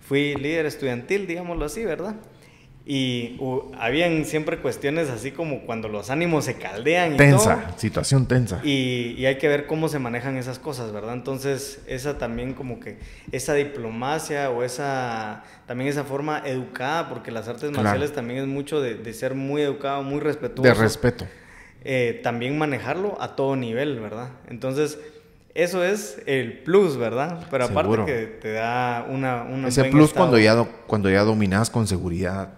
fui líder estudiantil, digámoslo así, ¿verdad? Y uh, habían siempre cuestiones así como cuando los ánimos se caldean y todo. tensa, situación tensa. Y, y hay que ver cómo se manejan esas cosas, ¿verdad? Entonces, esa también como que, esa diplomacia o esa, también esa forma educada, porque las artes Claro. marciales también es mucho de, de ser muy educado, muy respetuoso. de respeto. Eh, también manejarlo a todo nivel, ¿verdad? Entonces, eso es el plus, ¿verdad? Pero aparte Seguro. que te da una... una Ese plus estado. cuando ya, do- cuando ya dominas con seguridad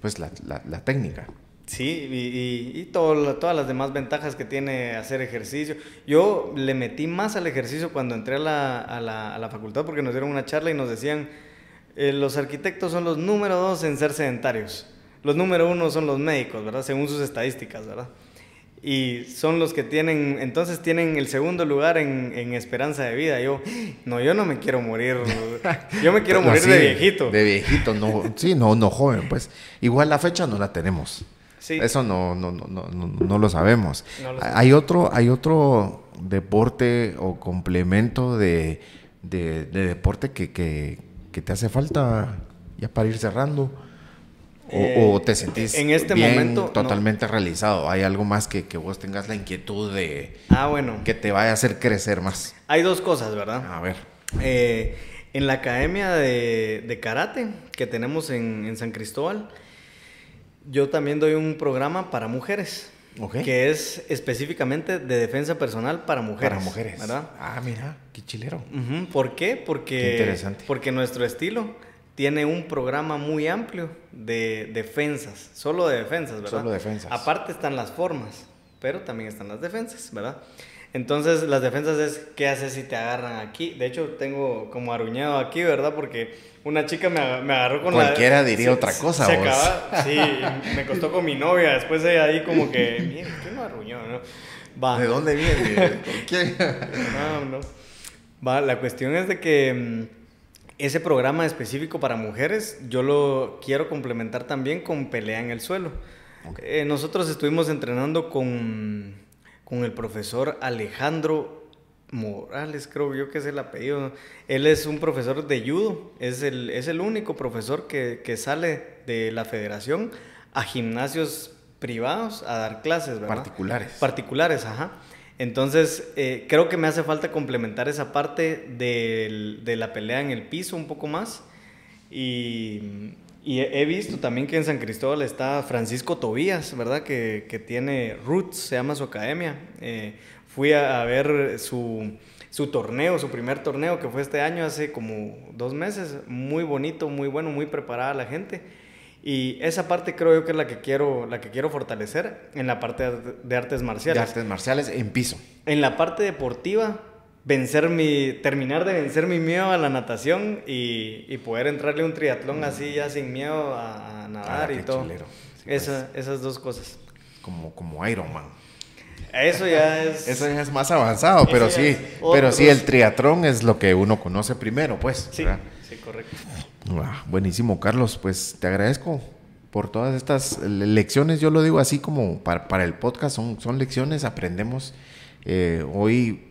pues la, la- la técnica. Sí, y, y- y todo todas las demás ventajas que tiene hacer ejercicio. Yo le metí más al ejercicio cuando entré a la, a la, a la facultad porque nos dieron una charla y nos decían, eh, los arquitectos son los número dos en ser sedentarios. Los número uno son los médicos, ¿verdad? Según sus estadísticas, ¿verdad? Y son los que tienen, entonces tienen el segundo lugar en, en esperanza de vida. Yo, no, yo no me quiero morir. Yo me quiero morir de viejito. De viejito, no, sí, no, no joven, pues. Igual la fecha no la tenemos. Sí. Eso no, no, no, no, no, no lo sabemos. No lo hay otro, hay otro deporte o complemento de, de, de deporte que, que, que te hace falta ya para ir cerrando. O, Eh, o te sentís en este bien, momento, no. totalmente realizado. Hay algo más que, que vos tengas la inquietud de Ah, bueno. que te vaya a hacer crecer más. Hay dos cosas, ¿verdad? A ver. Eh, en la academia de, de karate que tenemos en, en San Cristóbal, yo también doy un programa para mujeres. Ok. Que es específicamente de defensa personal para mujeres. Para mujeres. ¿Verdad? Ah, mira, qué chilero. ¿Por qué? Porque, Qué interesante. porque nuestro estilo tiene un programa muy amplio de defensas, solo de defensas, ¿verdad? Solo defensas. Aparte están las formas, pero también están las defensas, ¿verdad? Entonces, las defensas es qué haces si te agarran aquí. De hecho, tengo como aruñado aquí, ¿verdad? Porque una chica me, aga- me agarró con Cualquiera la... diría otra cosa, Se vos. acaba, sí, me costó con mi novia. Después ella ahí como que, mira, ¿qué me arruñó? no? Va. ¿De dónde viene? ¿Por qué? No, no. Va, la cuestión es de que mm, ese programa específico para mujeres yo lo quiero complementar también con pelea en el suelo. Eh, nosotros estuvimos entrenando con, con el profesor Alejandro Morales, creo yo que es el apellido. Él es un profesor de judo, es el, es el único profesor que, que sale de la federación a gimnasios privados a dar clases, ¿verdad? Particulares. Particulares, ajá. Entonces, eh, creo que me hace falta complementar esa parte de la pelea en el piso un poco más. Y, he visto también que en San Cristóbal está Francisco Tobías, ¿verdad? Que, tiene Roots, se llama su academia. Eh, fui a, ver su torneo, su primer torneo, que fue este año, hace como dos meses. Muy bonito, muy bueno, muy preparada la gente. Y esa parte creo yo que es la que quiero, la que quiero fortalecer en la parte de- de artes De marciales. artes marciales en piso. En la parte deportiva, vencer mi, terminar de vencer mi miedo a la natación y, y poder entrarle un triatlón así ya sin miedo a, a nadar Ah, y todo. Sí, Esa- Esas dos cosas. Como, como Iron Man. Eso ya es... Eso ya es más avanzado, pero sí. Pero sí, el triatlón es lo que uno conoce primero, pues. Sí, ¿verdad? sí, correcto. Ah, buenísimo, Carlos. Pues te agradezco por todas estas lecciones, yo lo digo así como para, el podcast, son, son lecciones, aprendemos. Eh, hoy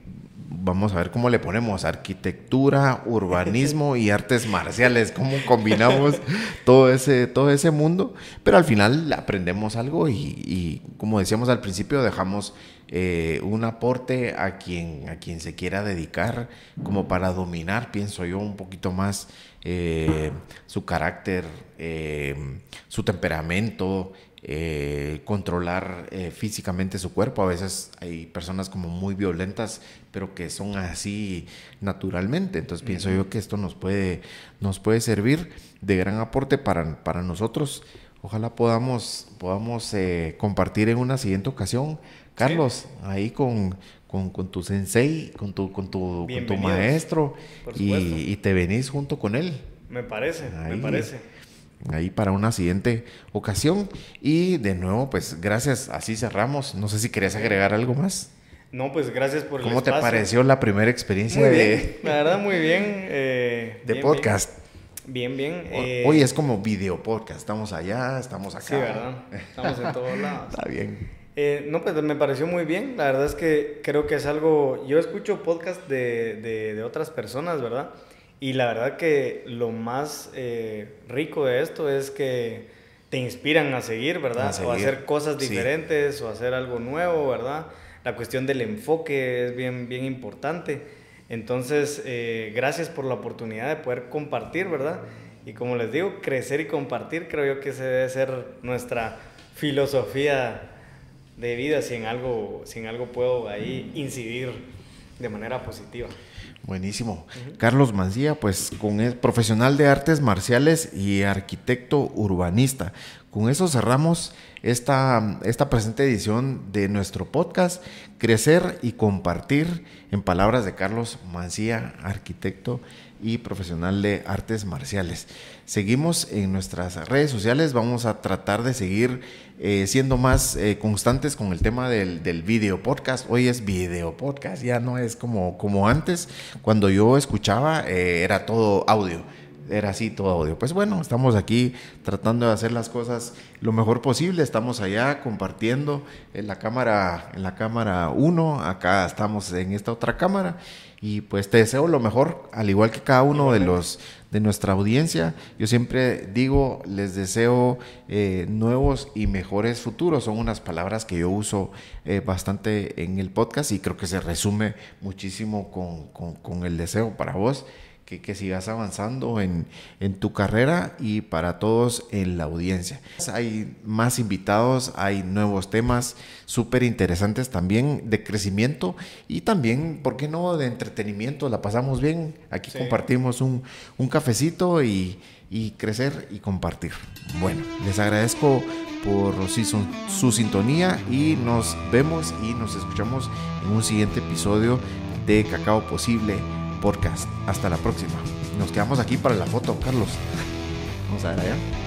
vamos a ver cómo le ponemos arquitectura, urbanismo y artes marciales, cómo combinamos todo ese, todo ese mundo, pero al final aprendemos algo y, como decíamos al principio, dejamos eh, un aporte a quien, a quien se quiera dedicar como para dominar, pienso yo, un poquito más eh, su carácter, eh, su temperamento, eh, controlar eh, físicamente su cuerpo. A veces hay personas como muy violentas, pero que son así naturalmente. Entonces pienso yo que esto nos puede, nos puede servir de gran aporte para, para nosotros. Ojalá podamos, podamos eh, compartir en una siguiente ocasión. Carlos, ahí con, con, tu sensei, con tu, con tu, con tu maestro, y, y, te venís junto con él. Me parece, me parece ahí para una siguiente ocasión. Y de nuevo, pues gracias, así cerramos. No sé si querías agregar algo más. No, pues gracias por el ¿Cómo te pareció la primera experiencia de... la verdad, muy bien. Eh, de podcast. Bien, bien. Eh, hoy es como video podcast. Estamos allá, estamos acá. Sí, ¿verdad? Estamos en todos lados. Está bien. Eh, no, pues me pareció muy bien. La verdad es que creo que es algo... Yo escucho podcast de, de, de otras personas, ¿verdad? Y la verdad que lo más eh, rico de esto es que te inspiran a seguir, ¿verdad? O a hacer cosas diferentes o hacer algo nuevo, ¿verdad? La cuestión del enfoque es bien, bien importante. Entonces, eh, gracias por la oportunidad de poder compartir, ¿verdad? Y como les digo, crecer y compartir creo yo que ese debe ser nuestra filosofía de vida si en algo, si en algo puedo ahí incidir de manera positiva. Buenísimo. Carlos Mancía, pues con el profesional de artes marciales y arquitecto urbanista. Con eso cerramos esta, esta presente edición de nuestro podcast, Crecer y Compartir, en palabras de Carlos Mancía, arquitecto y profesional de artes marciales. Seguimos en nuestras redes sociales, vamos a tratar de seguir eh, siendo más eh, constantes con el tema del, video podcast. Hoy es video podcast, ya no es como, como antes, cuando yo escuchaba eh, era todo audio era así todo audio. Pues bueno, estamos aquí tratando de hacer las cosas lo mejor posible. Estamos allá compartiendo en la cámara, en la cámara 1, acá estamos en esta otra cámara y pues te deseo lo mejor, al igual que cada uno de los de nuestra audiencia. Yo siempre digo, les deseo eh, nuevos y mejores futuros. Son unas palabras que yo uso eh, bastante en el podcast y creo que se resume muchísimo con, con el deseo para vos que, sigas avanzando en, tu carrera y para todos en la audiencia. Hay más invitados, hay nuevos temas súper interesantes también de crecimiento y también, ¿por qué no?, de entretenimiento. La pasamos bien. Aquí compartimos un, cafecito y, crecer y compartir. Bueno, les agradezco por su, su sintonía y nos vemos y nos escuchamos en un siguiente episodio de Cacao Posible podcast. Hasta la próxima. Nos quedamos aquí para la foto, Carlos. Vamos a ver allá.